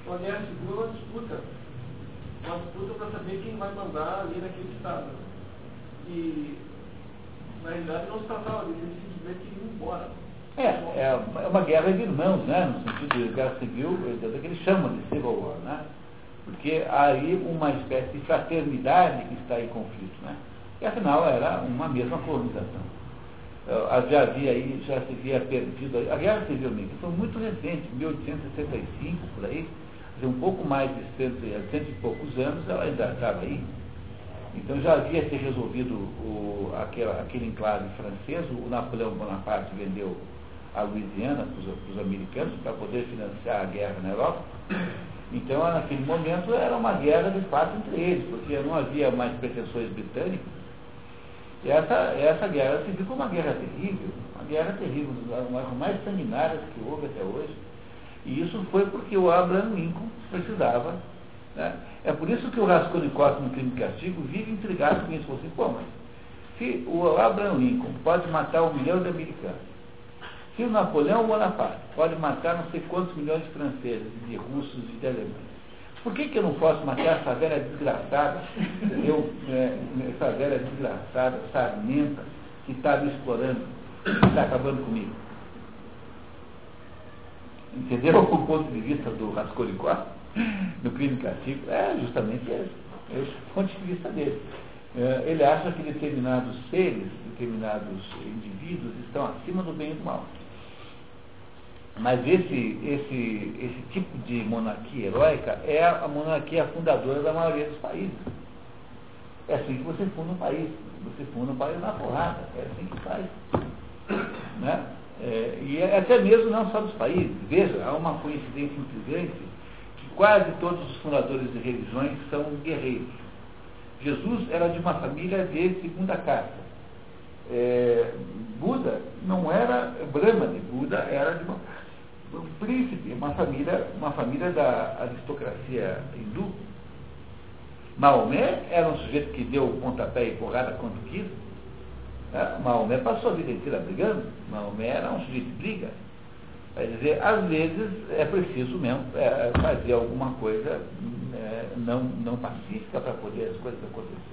Uma guerra civil é uma disputa. Uma disputa para saber quem vai mandar ali naquele estado. E, na realidade, não se tratava disso, eles simplesmente iam embora. É, é uma guerra de irmãos, né? No sentido de guerra civil, é que eles chamam de civil war, né? Porque há aí uma espécie de fraternidade que está em conflito, né? E afinal era uma mesma colonização. eh, já havia aí, já se havia perdido. A guerra civil militar foi muito recente, 1865, por aí, um pouco mais de cento, cento e poucos anos, ela ainda estava aí. Então já havia se resolvido o, aquele enclave francês, o Napoleão Bonaparte vendeu a Louisiana para os americanos para poder financiar a guerra na Europa. Então, naquele momento, era uma guerra de fato entre eles, porque não havia mais pretensões britânicas. E essa, essa guerra se viu como uma guerra terrível, uma guerra terrível, uma das mais sanguinárias que houve até hoje. E isso foi porque o Abraham Lincoln precisava. Né? É por isso que o Raskolnikov no crime e castigo vive intrigado com isso. Assim, pô, mas se o Abraham Lincoln pode matar um milhão de americanos, se o Napoleão Bonaparte pode matar não sei quantos milhões de franceses, de russos e de alemães, por que, que eu não posso matar essa velha desgraçada, eu, é, essa velha desgraçada, sarmenta, que está me explorando, que está acabando comigo? Entendeu o ponto de vista do Raskolnikov no crime castigo? É justamente esse. Esse é o ponto de vista dele. É, ele acha que determinados seres, determinados indivíduos estão acima do bem e do mal. Mas esse, esse, esse tipo de monarquia heróica é a monarquia fundadora da maioria dos países. É assim que você funda um país. Você funda um país na porrada. É assim que faz. Né? É, e é até mesmo não só dos países. Veja, há uma coincidência intrigante que quase todos os fundadores de religiões são guerreiros. Jesus era de uma família de segunda casta. É, Buda não era Brahmane, Buda era de uma, um príncipe, uma família, uma família da aristocracia hindu. Maomé era um sujeito que deu pontapé e porrada quando quis. É, Maomé passou a vida inteira brigando. Maomé era um sujeito de briga. Quer dizer, às vezes é preciso mesmo é, fazer alguma coisa é, não, não pacífica para poder as coisas acontecerem.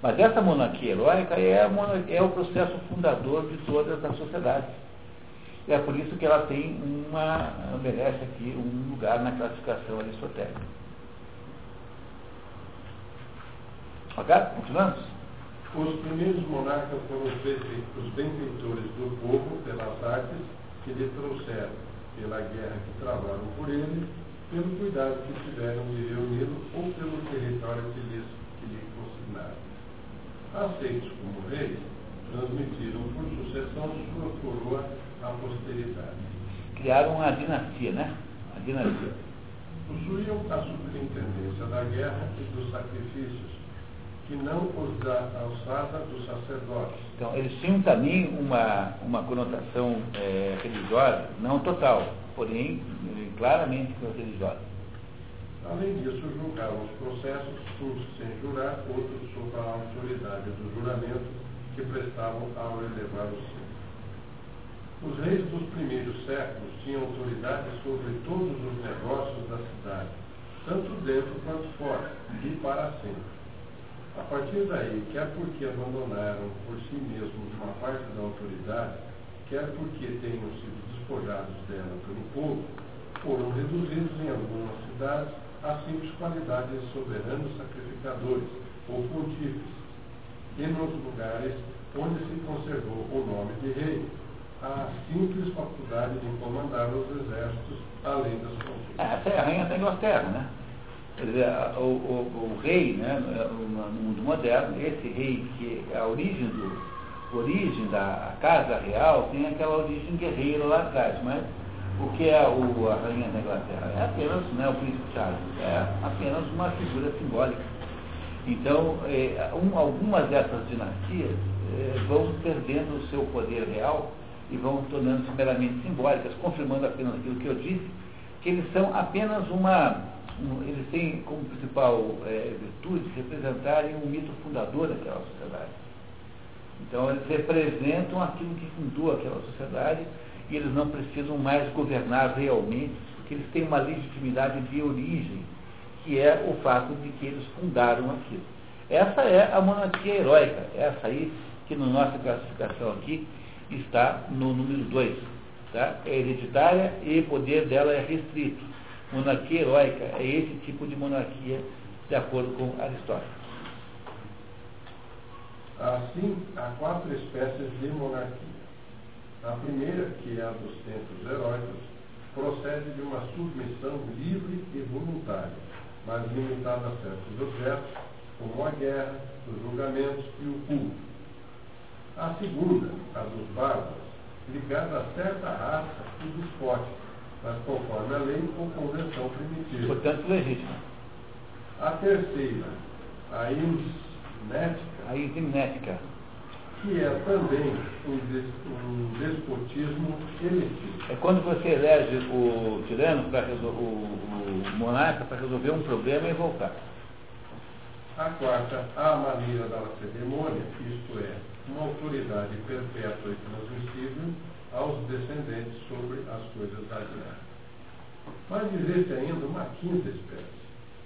Mas essa monarquia heróica é, monarquia, é o processo fundador de todas as sociedades. É por isso que ela tem uma, merece aqui um lugar na classificação aristotélica. Ok? Continuamos? Os primeiros monarcas foram os benfeitores do povo pelas artes que lhe trouxeram, pela guerra que travaram por ele, pelo cuidado que tiveram de reuni-lo ou pelo território que lhes que lhe consignaram. Aceitos como reis, transmitiram por sucessão sua coroa à posteridade. Criaram uma dinastia, né? A dinastia. Possuíam a superintendência da guerra e dos sacrifícios, que não os da alçada dos sacerdotes. Então, eles tinham também uma, uma conotação é, religiosa, não total, porém claramente religiosa. Além disso, julgavam os processos, uns sem jurar, outros sob a autoridade do juramento que prestavam ao elevar o céu. Os reis dos primeiros séculos tinham autoridade sobre todos os negócios da cidade, tanto dentro quanto fora, e para sempre. A partir daí, quer porque abandonaram por si mesmos uma parte da autoridade, quer porque tenham sido despojados dela pelo povo, foram reduzidos em algumas cidades a simples qualidades de soberanos sacrificadores ou pontífices, e nos lugares onde se conservou o nome de rei, a simples faculdade de comandar os exércitos além das fronteiras. É, a rainha da Inglaterra, né? Quer dizer, o, o, o, rei, né, no mundo moderno, esse rei que é a origem do origem da casa real tem aquela origem guerreira lá atrás, mas o que é o, a rainha da Inglaterra? É apenas, né, o príncipe Charles, é apenas uma figura simbólica. Então, é, um, algumas dessas dinastias é, vão perdendo o seu poder real e vão tornando-se meramente simbólicas, confirmando apenas aquilo que eu disse, que eles são apenas uma, um, eles têm como principal é, virtude representarem um mito fundador daquela sociedade. Então eles representam aquilo que fundou aquela sociedade e eles não precisam mais governar realmente, porque eles têm uma legitimidade de origem, que é o fato de que eles fundaram aquilo. Essa é a monarquia heróica, essa aí que na nossa classificação aqui está no número 2. Tá? É hereditária e o poder dela é restrito. Monarquia heróica é esse tipo de monarquia, de acordo com Aristóteles. Assim, há quatro espécies de monarquia. A primeira, que é a dos tempos heróicos, procede de uma submissão livre e voluntária, mas limitada a certos objetos, como a guerra, os julgamentos e o culto. A segunda, a dos bárbaros, ligada a certa raça e despótica, mas conforme a lei ou convenção primitiva. Portanto, legítima. A terceira, a imnética. A imnética. Que é também um, des, um despotismo eletivo. É quando você elege o tirano, para o, o monarca, para resolver um problema e voltar. A quarta, a maneira da lacedemônia, isto é, uma autoridade perpétua e transmissível aos descendentes sobre as coisas da guerra. Mas existe ainda uma quinta espécie.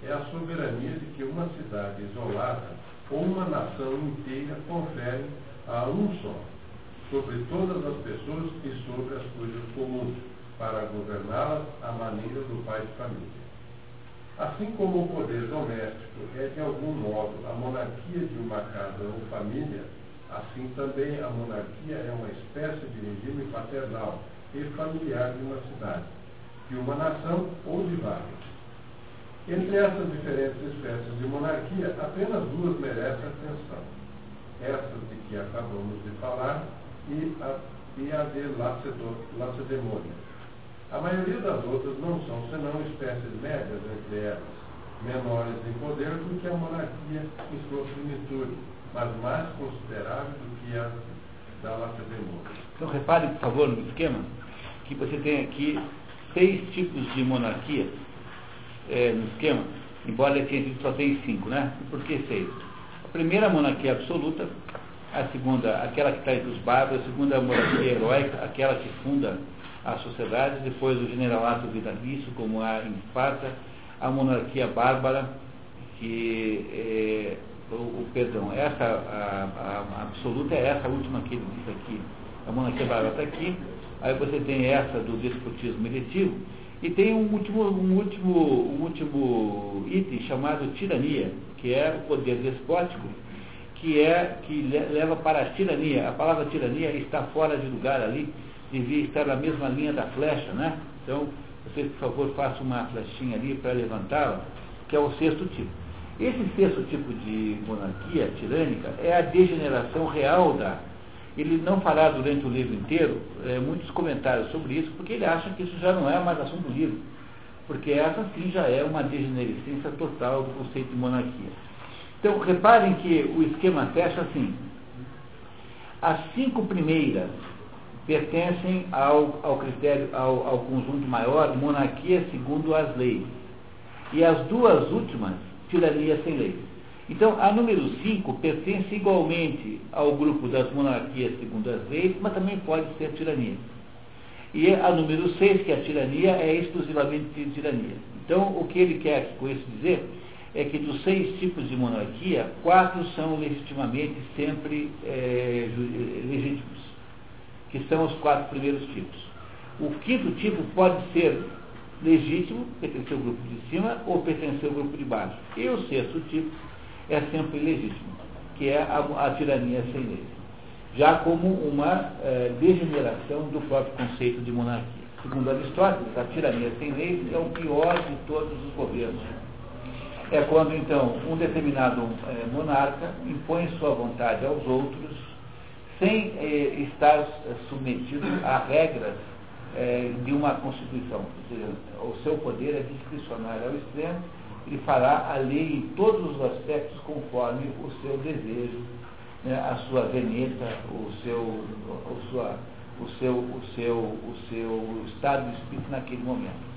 É a soberania de que uma cidade isolada ou uma nação inteira confere a um só, sobre todas as pessoas e sobre as coisas comuns, para governá-las à maneira do pai de família. Assim como o poder doméstico é de algum modo a monarquia de uma casa ou família, assim também a monarquia é uma espécie de regime paternal e familiar de uma cidade, de uma nação ou de várias. Entre essas diferentes espécies de monarquia, apenas duas merecem atenção. Essas de que acabamos de falar e a, e a de Lacedemônia. A maioria das outras não são senão espécies médias entre elas, menores em poder do que a monarquia em sua plenitude, mas mais considerável do que a da Lacedemônia. Então repare, por favor, no esquema, que você tem aqui seis tipos de monarquia é, no esquema, embora ele tenha dito só tem cinco, né? E por que seis? A primeira monarquia absoluta, a segunda, aquela que está entre os bárbaros, a segunda a monarquia heróica, aquela que funda a sociedade, depois o generalato vitalício, como a em a monarquia bárbara, que é, o, perdão, essa a, a, a, absoluta é essa última que ele disse aqui, a monarquia bárbara está aqui, aí você tem essa do despotismo eletivo, e tem um último, um último, um último item chamado tirania, que é o poder despótico, que é que leva para a tirania. A palavra tirania está fora de lugar ali, devia estar na mesma linha da flecha, né? Então, você, por favor, faça uma flechinha ali para levantá-la, que é o sexto tipo. Esse sexto tipo de monarquia tirânica é a degeneração real da, ele não fará durante o livro inteiro é, muitos comentários sobre isso, porque ele acha que isso já não é mais assunto do livro. Porque essa sim já é uma degenerescência total do conceito de monarquia. Então, reparem que o esquema fecha assim. As cinco primeiras pertencem ao, ao critério, ao, ao conjunto maior, monarquia segundo as leis. E as duas últimas, tirania sem leis. Então, a número 5 pertence igualmente ao grupo das monarquias segundo as leis, mas também pode ser tirania. E a número 6, que é a tirania, é exclusivamente tirania. Então, o que ele quer com isso dizer é que dos seis tipos de monarquia, quatro são legitimamente sempre é, legítimos, que são os quatro primeiros tipos. O quinto tipo pode ser legítimo, pertencer ao grupo de cima, ou pertencer ao grupo de baixo. E o sexto tipo é sempre legítimo, que é a, a tirania sem lei, já como uma é, degeneração do próprio conceito de monarquia. Segundo Aristóteles, a tirania sem lei é o pior de todos os governos. É quando, então, um determinado é, monarca impõe sua vontade aos outros sem é, estar submetido a regras é, de uma Constituição. Ou seja, o seu poder é discricionário ao extremo ele fará a lei em todos os aspectos conforme o seu desejo, né, a sua veneta, o seu, o, sua, o, seu, o, seu, o seu estado de espírito naquele momento.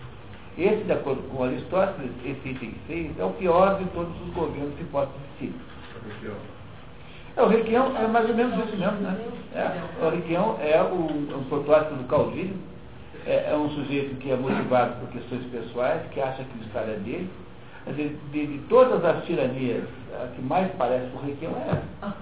Esse, de acordo com Aristóteles, esse item 6, é o pior de todos os governos que pode existir. É, o Requião é mais ou menos isso mesmo, né? É, o Requião é o, um protótipo do caudilho, é, é, um sujeito que é motivado por questões pessoais, que acha que o Estado é dele, de, de, de, todas as tiranias, a que mais parece o Requião é essa.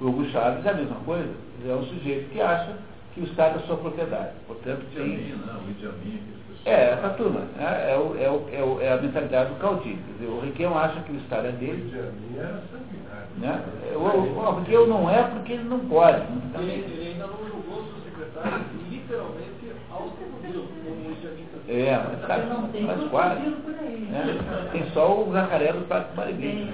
O Hugo Chaves é a mesma coisa. É um sujeito que acha que o Estado é sua propriedade. Portanto, o Idiamin, não, o Idiamin, é, essa turma. É, é, o, é, o, é, o, é, a mentalidade do caudilho. Dizer, o Riquelme acha que o Estado é dele. O Idiamin era sanguinário. Né? O, o, o Riquelme não é porque ele não pode. Ele, ele ainda não julgou seu secretário literalmente crocodilos, como o Idiamin É, mas, sabe, Não tem mas quase. Né? Tem só o jacaré do Parque Barigui.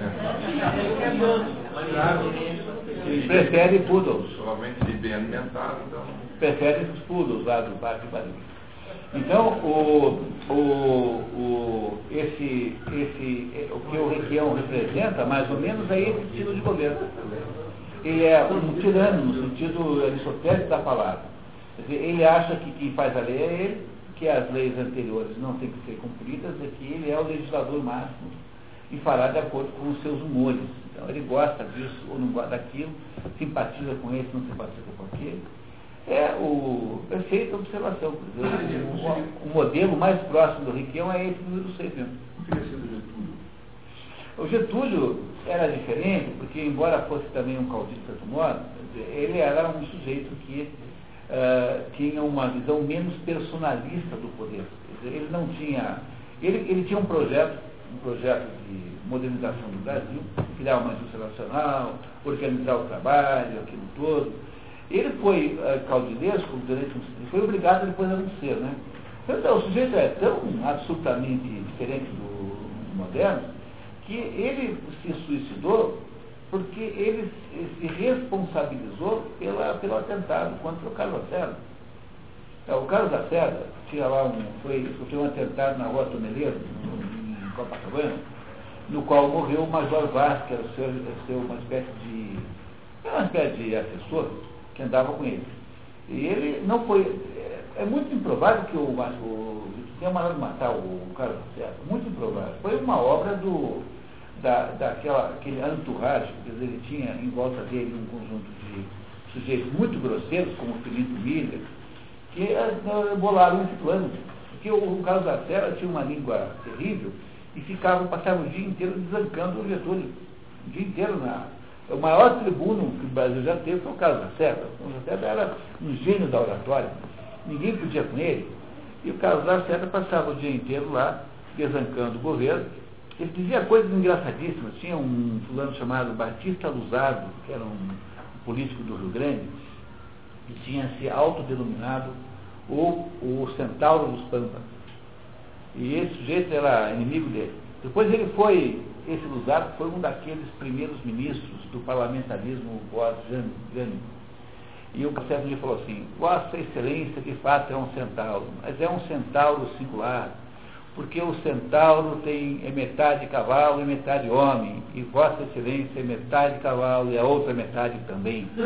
Ele prefere poodles. Somente de bem alimentado, então. Prefere os poodles lá do Parque Barigui. Então, o, o, o, esse, esse, o que o Requião representa, mais ou menos, é esse estilo de governo. Ele é um tirano, no sentido aristotélico da palavra. Ele acha que quem faz a lei é ele, que as leis anteriores não têm que ser cumpridas, e que ele é o legislador máximo e fará de acordo com os seus humores. Então, ele gosta disso ou não gosta daquilo, simpatiza com esse, não simpatiza com aquele é o perfeita observação. Dizer, o, o, modelo mais próximo do Riquelme é esse número 6 mesmo. O Getúlio era diferente, porque embora fosse também um de certo modo, ele era um sujeito que uh, tinha uma visão menos personalista do poder. Ele não tinha. Ele, ele tinha um projeto, um projeto de modernização do Brasil, criar uma indústria nacional, organizar o trabalho, aquilo todo ele foi uh, caudilesco durante um ele foi obrigado depois a não ser, né? Então, o sujeito é tão absolutamente diferente do moderno que ele se suicidou porque ele se responsabilizou pela, pelo atentado contra o Carlos Lacerda. É, o Carlos Lacerda tinha lá um, foi, sofreu um atentado na rua Toneleiro, em Copacabana, no qual morreu o Major Vaz, que era o seu, seu, uma espécie de. uma espécie de assessor, que andava com ele. E ele não foi. É, é muito improvável que o, o tenha mandado matar o, o Carlos Lacerda. Muito improvável. Foi uma obra do, da, daquela, aquele entourage, quer dizer, ele tinha em volta dele um conjunto de sujeitos muito grosseiros, como o Felipe Miller, que uh, bolaram esse plano. Porque o, o Carlos Lacerda tinha uma língua terrível e ficava, passava o dia inteiro desancando o Getúlio. O dia inteiro na, o maior tribuno que o Brasil já teve foi o Carlos Lacerda. O Lacerda era um gênio da oratória. Ninguém podia com ele. E o Carlos Lacerda passava o dia inteiro lá, desancando o governo. Ele dizia coisas engraçadíssimas. Tinha um fulano chamado Batista Luzardo, que era um político do Rio Grande, que tinha se autodenominado o, o Centauro dos Pampas. E esse sujeito era inimigo dele. Depois ele foi esse Luzzatto foi um daqueles primeiros ministros do parlamentarismo pós-Jânio. E o Café falou assim, Vossa Excelência de fato é um centauro, mas é um centauro singular, porque o centauro tem, é metade cavalo e metade homem, e Vossa Excelência é metade cavalo e a outra metade também.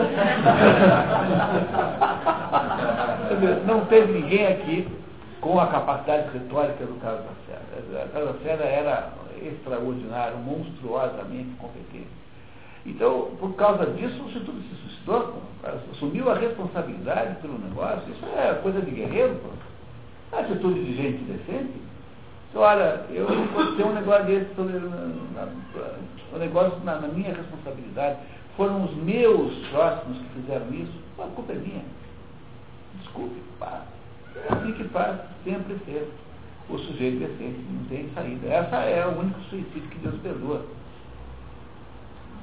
Não teve ninguém aqui com a capacidade retórica do Carlos Lacerda. Carlos Lacerda era extraordinário, monstruosamente competente. Então, por causa disso, o Instituto se suscitou, assumiu a responsabilidade pelo negócio. Isso é coisa de guerreiro, pô. Atitude de gente decente. Olha, eu ter um negócio desse o um negócio na, na, minha responsabilidade. Foram os meus próximos que fizeram isso. A culpa é minha. Desculpe, pá. É assim que faz, sempre fez o sujeito decente, não tem saída. Essa é o único suicídio que Deus perdoa.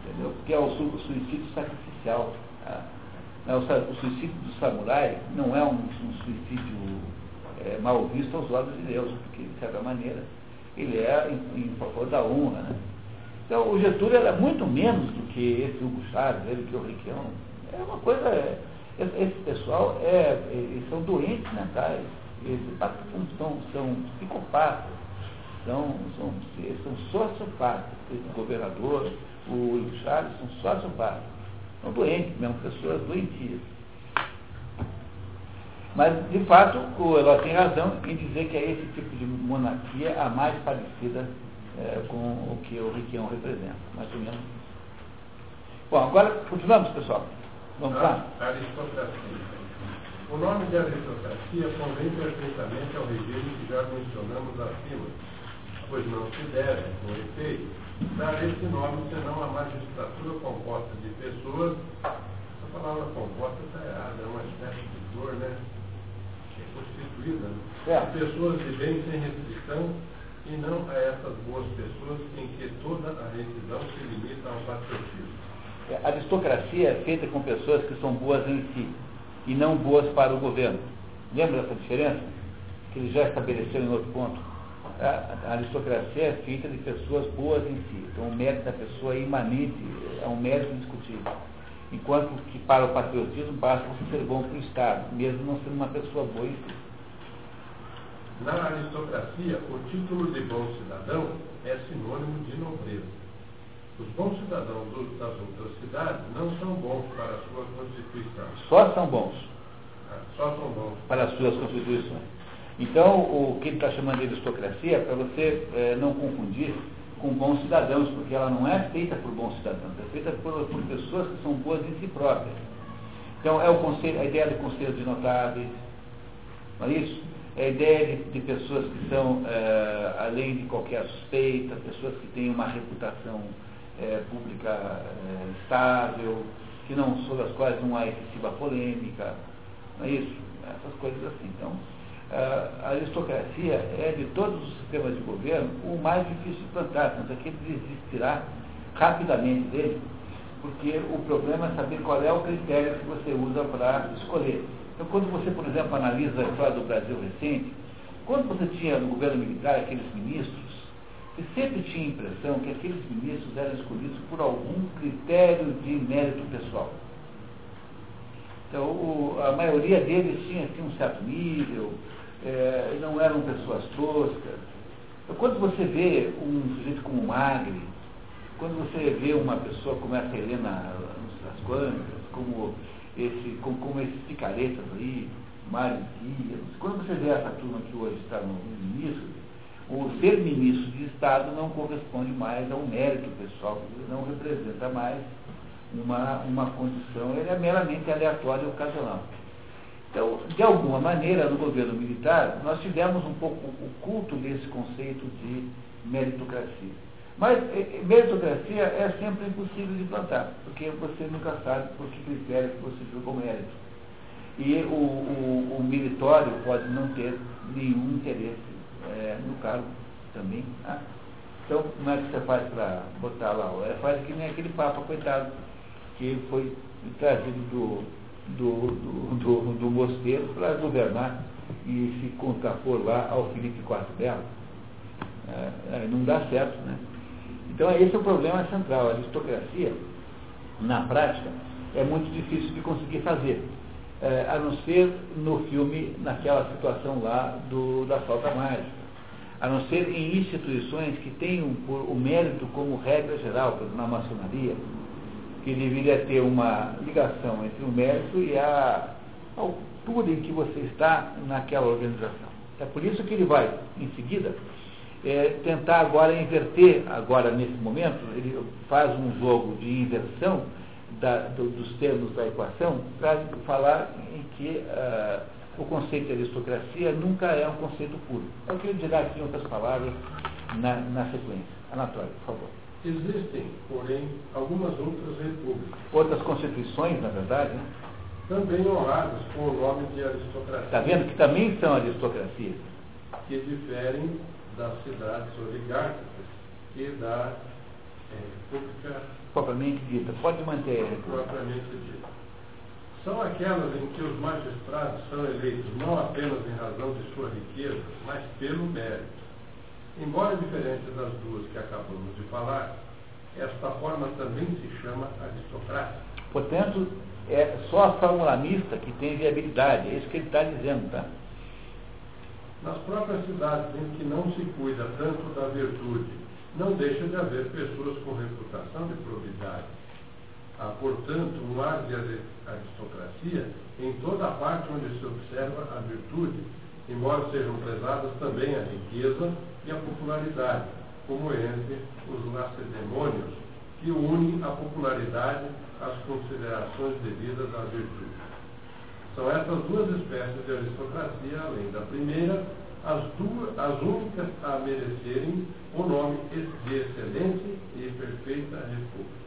Entendeu? Porque é o suicídio sacrificial. Tá? O suicídio do samurai não é um, um suicídio é, mal visto aos olhos de Deus, porque, de certa maneira, ele é em, em favor da honra. Né? Então, o Getúlio era muito menos do que esse Hugo Chávez, ele que é o Riquião. É uma coisa. É, esse pessoal é, eles são doentes mentais esses são, são psicopatas, são, são, são sociopatas. Esse governador, o Ivo Chaves, são sociopatas. São doentes mesmo, pessoas doentias. Mas, de fato, Eloy tem razão em dizer que é esse tipo de monarquia a mais parecida é, com o que o Riquião representa, mais ou menos. Bom, agora continuamos, pessoal. Vamos lá? Aristocracia. O nome de aristocracia convém perfeitamente ao regime que já mencionamos acima, pois não se deve, com efeito, dar esse nome senão a magistratura composta de pessoas Essa palavra composta está errada, é uma espécie de flor, né? É constituída. Né? É. Pessoas de bem sem restrição e não a essas boas pessoas em que toda a retidão se limita ao patriotismo. É, A aristocracia é feita com pessoas que são boas em si e não boas para o governo. Lembra dessa diferença? Que ele já estabeleceu em outro ponto. A a aristocracia é feita de pessoas boas em si. Então o mérito da pessoa é imanente, é um mérito indiscutível. Enquanto que para o patriotismo basta você ser bom para o Estado, mesmo não sendo uma pessoa boa em si. Na aristocracia, o título de bom cidadão é sinônimo de nobreza. Os bons cidadãos das outras cidades não são bons para a sua constituição. Só são bons Ah, Só são bons. para as suas constituições. Então, o que ele está chamando de aristocracia é para você eh, não confundir com bons cidadãos, porque ela não é feita por bons cidadãos, é feita por, por pessoas que são boas em si próprias. Então, é o conselho, a ideia do conselho de notáveis, não é isso? É a ideia de, de pessoas que são, eh, além de qualquer suspeita, pessoas que têm uma reputação eh, pública eh, estável, que não, sobre as quais não há excessiva polêmica, não é isso? Essas coisas assim. Então, a aristocracia é, de todos os sistemas de governo, o mais difícil de plantar, tanto é que ele desistirá rapidamente dele, porque o problema é saber qual é o critério que você usa para escolher. Então, quando você, por exemplo, analisa a história do Brasil recente, quando você tinha no governo militar aqueles ministros, você sempre tinha a impressão que aqueles ministros eram escolhidos por algum critério de mérito pessoal. Então, o- a maioria deles tinha, tinha um certo nível, eh, não eram pessoas toscas. Quando você vê um sujeito como Magri, quando você vê uma pessoa como essa Helena das Quantas, como, esse, como, como esses picaretas aí, Mário Dias, quando você vê essa turma que hoje está no ministro, o ser ministro de Estado não corresponde mais a um mérito pessoal, não representa mais uma, uma condição, ele é meramente aleatório e ocasional. Então, de alguma maneira, no governo militar, nós tivemos um pouco o culto desse conceito de meritocracia. Mas eh, eh, meritocracia é sempre impossível de plantar, porque você nunca sabe por que critério você julga mérito. E o, o, o meritório pode não ter nenhum interesse eh, no cargo também. tá? Então, como é que você faz para botar lá? É, faz que nem aquele Papa, coitado, que foi trazido do, do, do, do, do mosteiro para governar e se contrapor lá ao Felipe IV dela. É, é, não dá certo, né? Então esse é o problema central. A aristocracia, na prática, é muito difícil de conseguir fazer. É, a não ser no filme, naquela situação lá do, da falta mágica. A não ser em instituições que tenham o mérito como regra geral, na maçonaria, que deveria ter uma ligação entre o mérito e a altura em que você está naquela organização. É por isso que ele vai, em seguida, é, tentar agora inverter, agora nesse momento, ele faz um jogo de inversão da, do, dos termos da equação para falar em que ah, o conceito de aristocracia nunca é um conceito puro. É o que ele dirá aqui em outras palavras na, na sequência. Anatório, por favor. Existem, porém, algumas outras repúblicas, Outras constituições, na verdade, né? também honradas com o nome de aristocracia, Está vendo que também são aristocracias. que diferem das cidades oligárquicas e da eh, república propriamente dita. Pode manter. propriamente dita. São aquelas em que os magistrados são eleitos não apenas em razão de sua riqueza, mas pelo mérito. Embora diferente das duas que acabamos de falar, esta forma também se chama aristocrática. Portanto, é só a fórmula mista que tem viabilidade. É isso que ele está dizendo, tá? Nas próprias cidades em que não se cuida tanto da virtude, não deixa de haver pessoas com reputação de probidade. Há, portanto, um ar de ari- aristocracia em toda a parte onde se observa a virtude, embora sejam prezadas também a riqueza e a popularidade, como entre os lacedemônios, que unem a popularidade às considerações devidas à virtude. São essas duas espécies de aristocracia, além da primeira, as, duas, as únicas a merecerem o nome de excelente e perfeita república.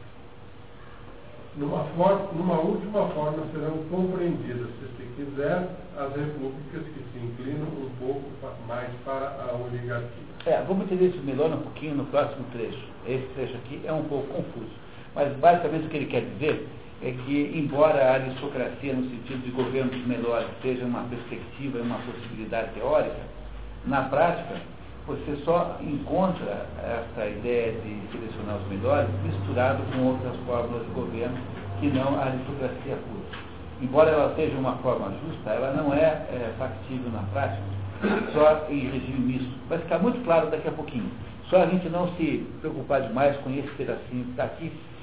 Numa, forma, numa última forma serão compreendidas, se se quiser, as repúblicas que se inclinam um pouco mais para a oligarquia. É, vamos entender isso melhor um pouquinho no próximo trecho. Esse trecho aqui é um pouco confuso. Mas basicamente o que ele quer dizer é que, embora a aristocracia, no sentido de governos melhores, seja uma perspectiva e uma possibilidade teórica, na prática, você só encontra essa ideia de selecionar os melhores misturado com outras fórmulas de governo que não a aristocracia pura. Embora ela seja uma forma justa, ela não é, é factível na prática, só em regime misto. Vai ficar muito claro daqui a pouquinho. Só a gente não se preocupar demais com esse pedacinho que está aqui,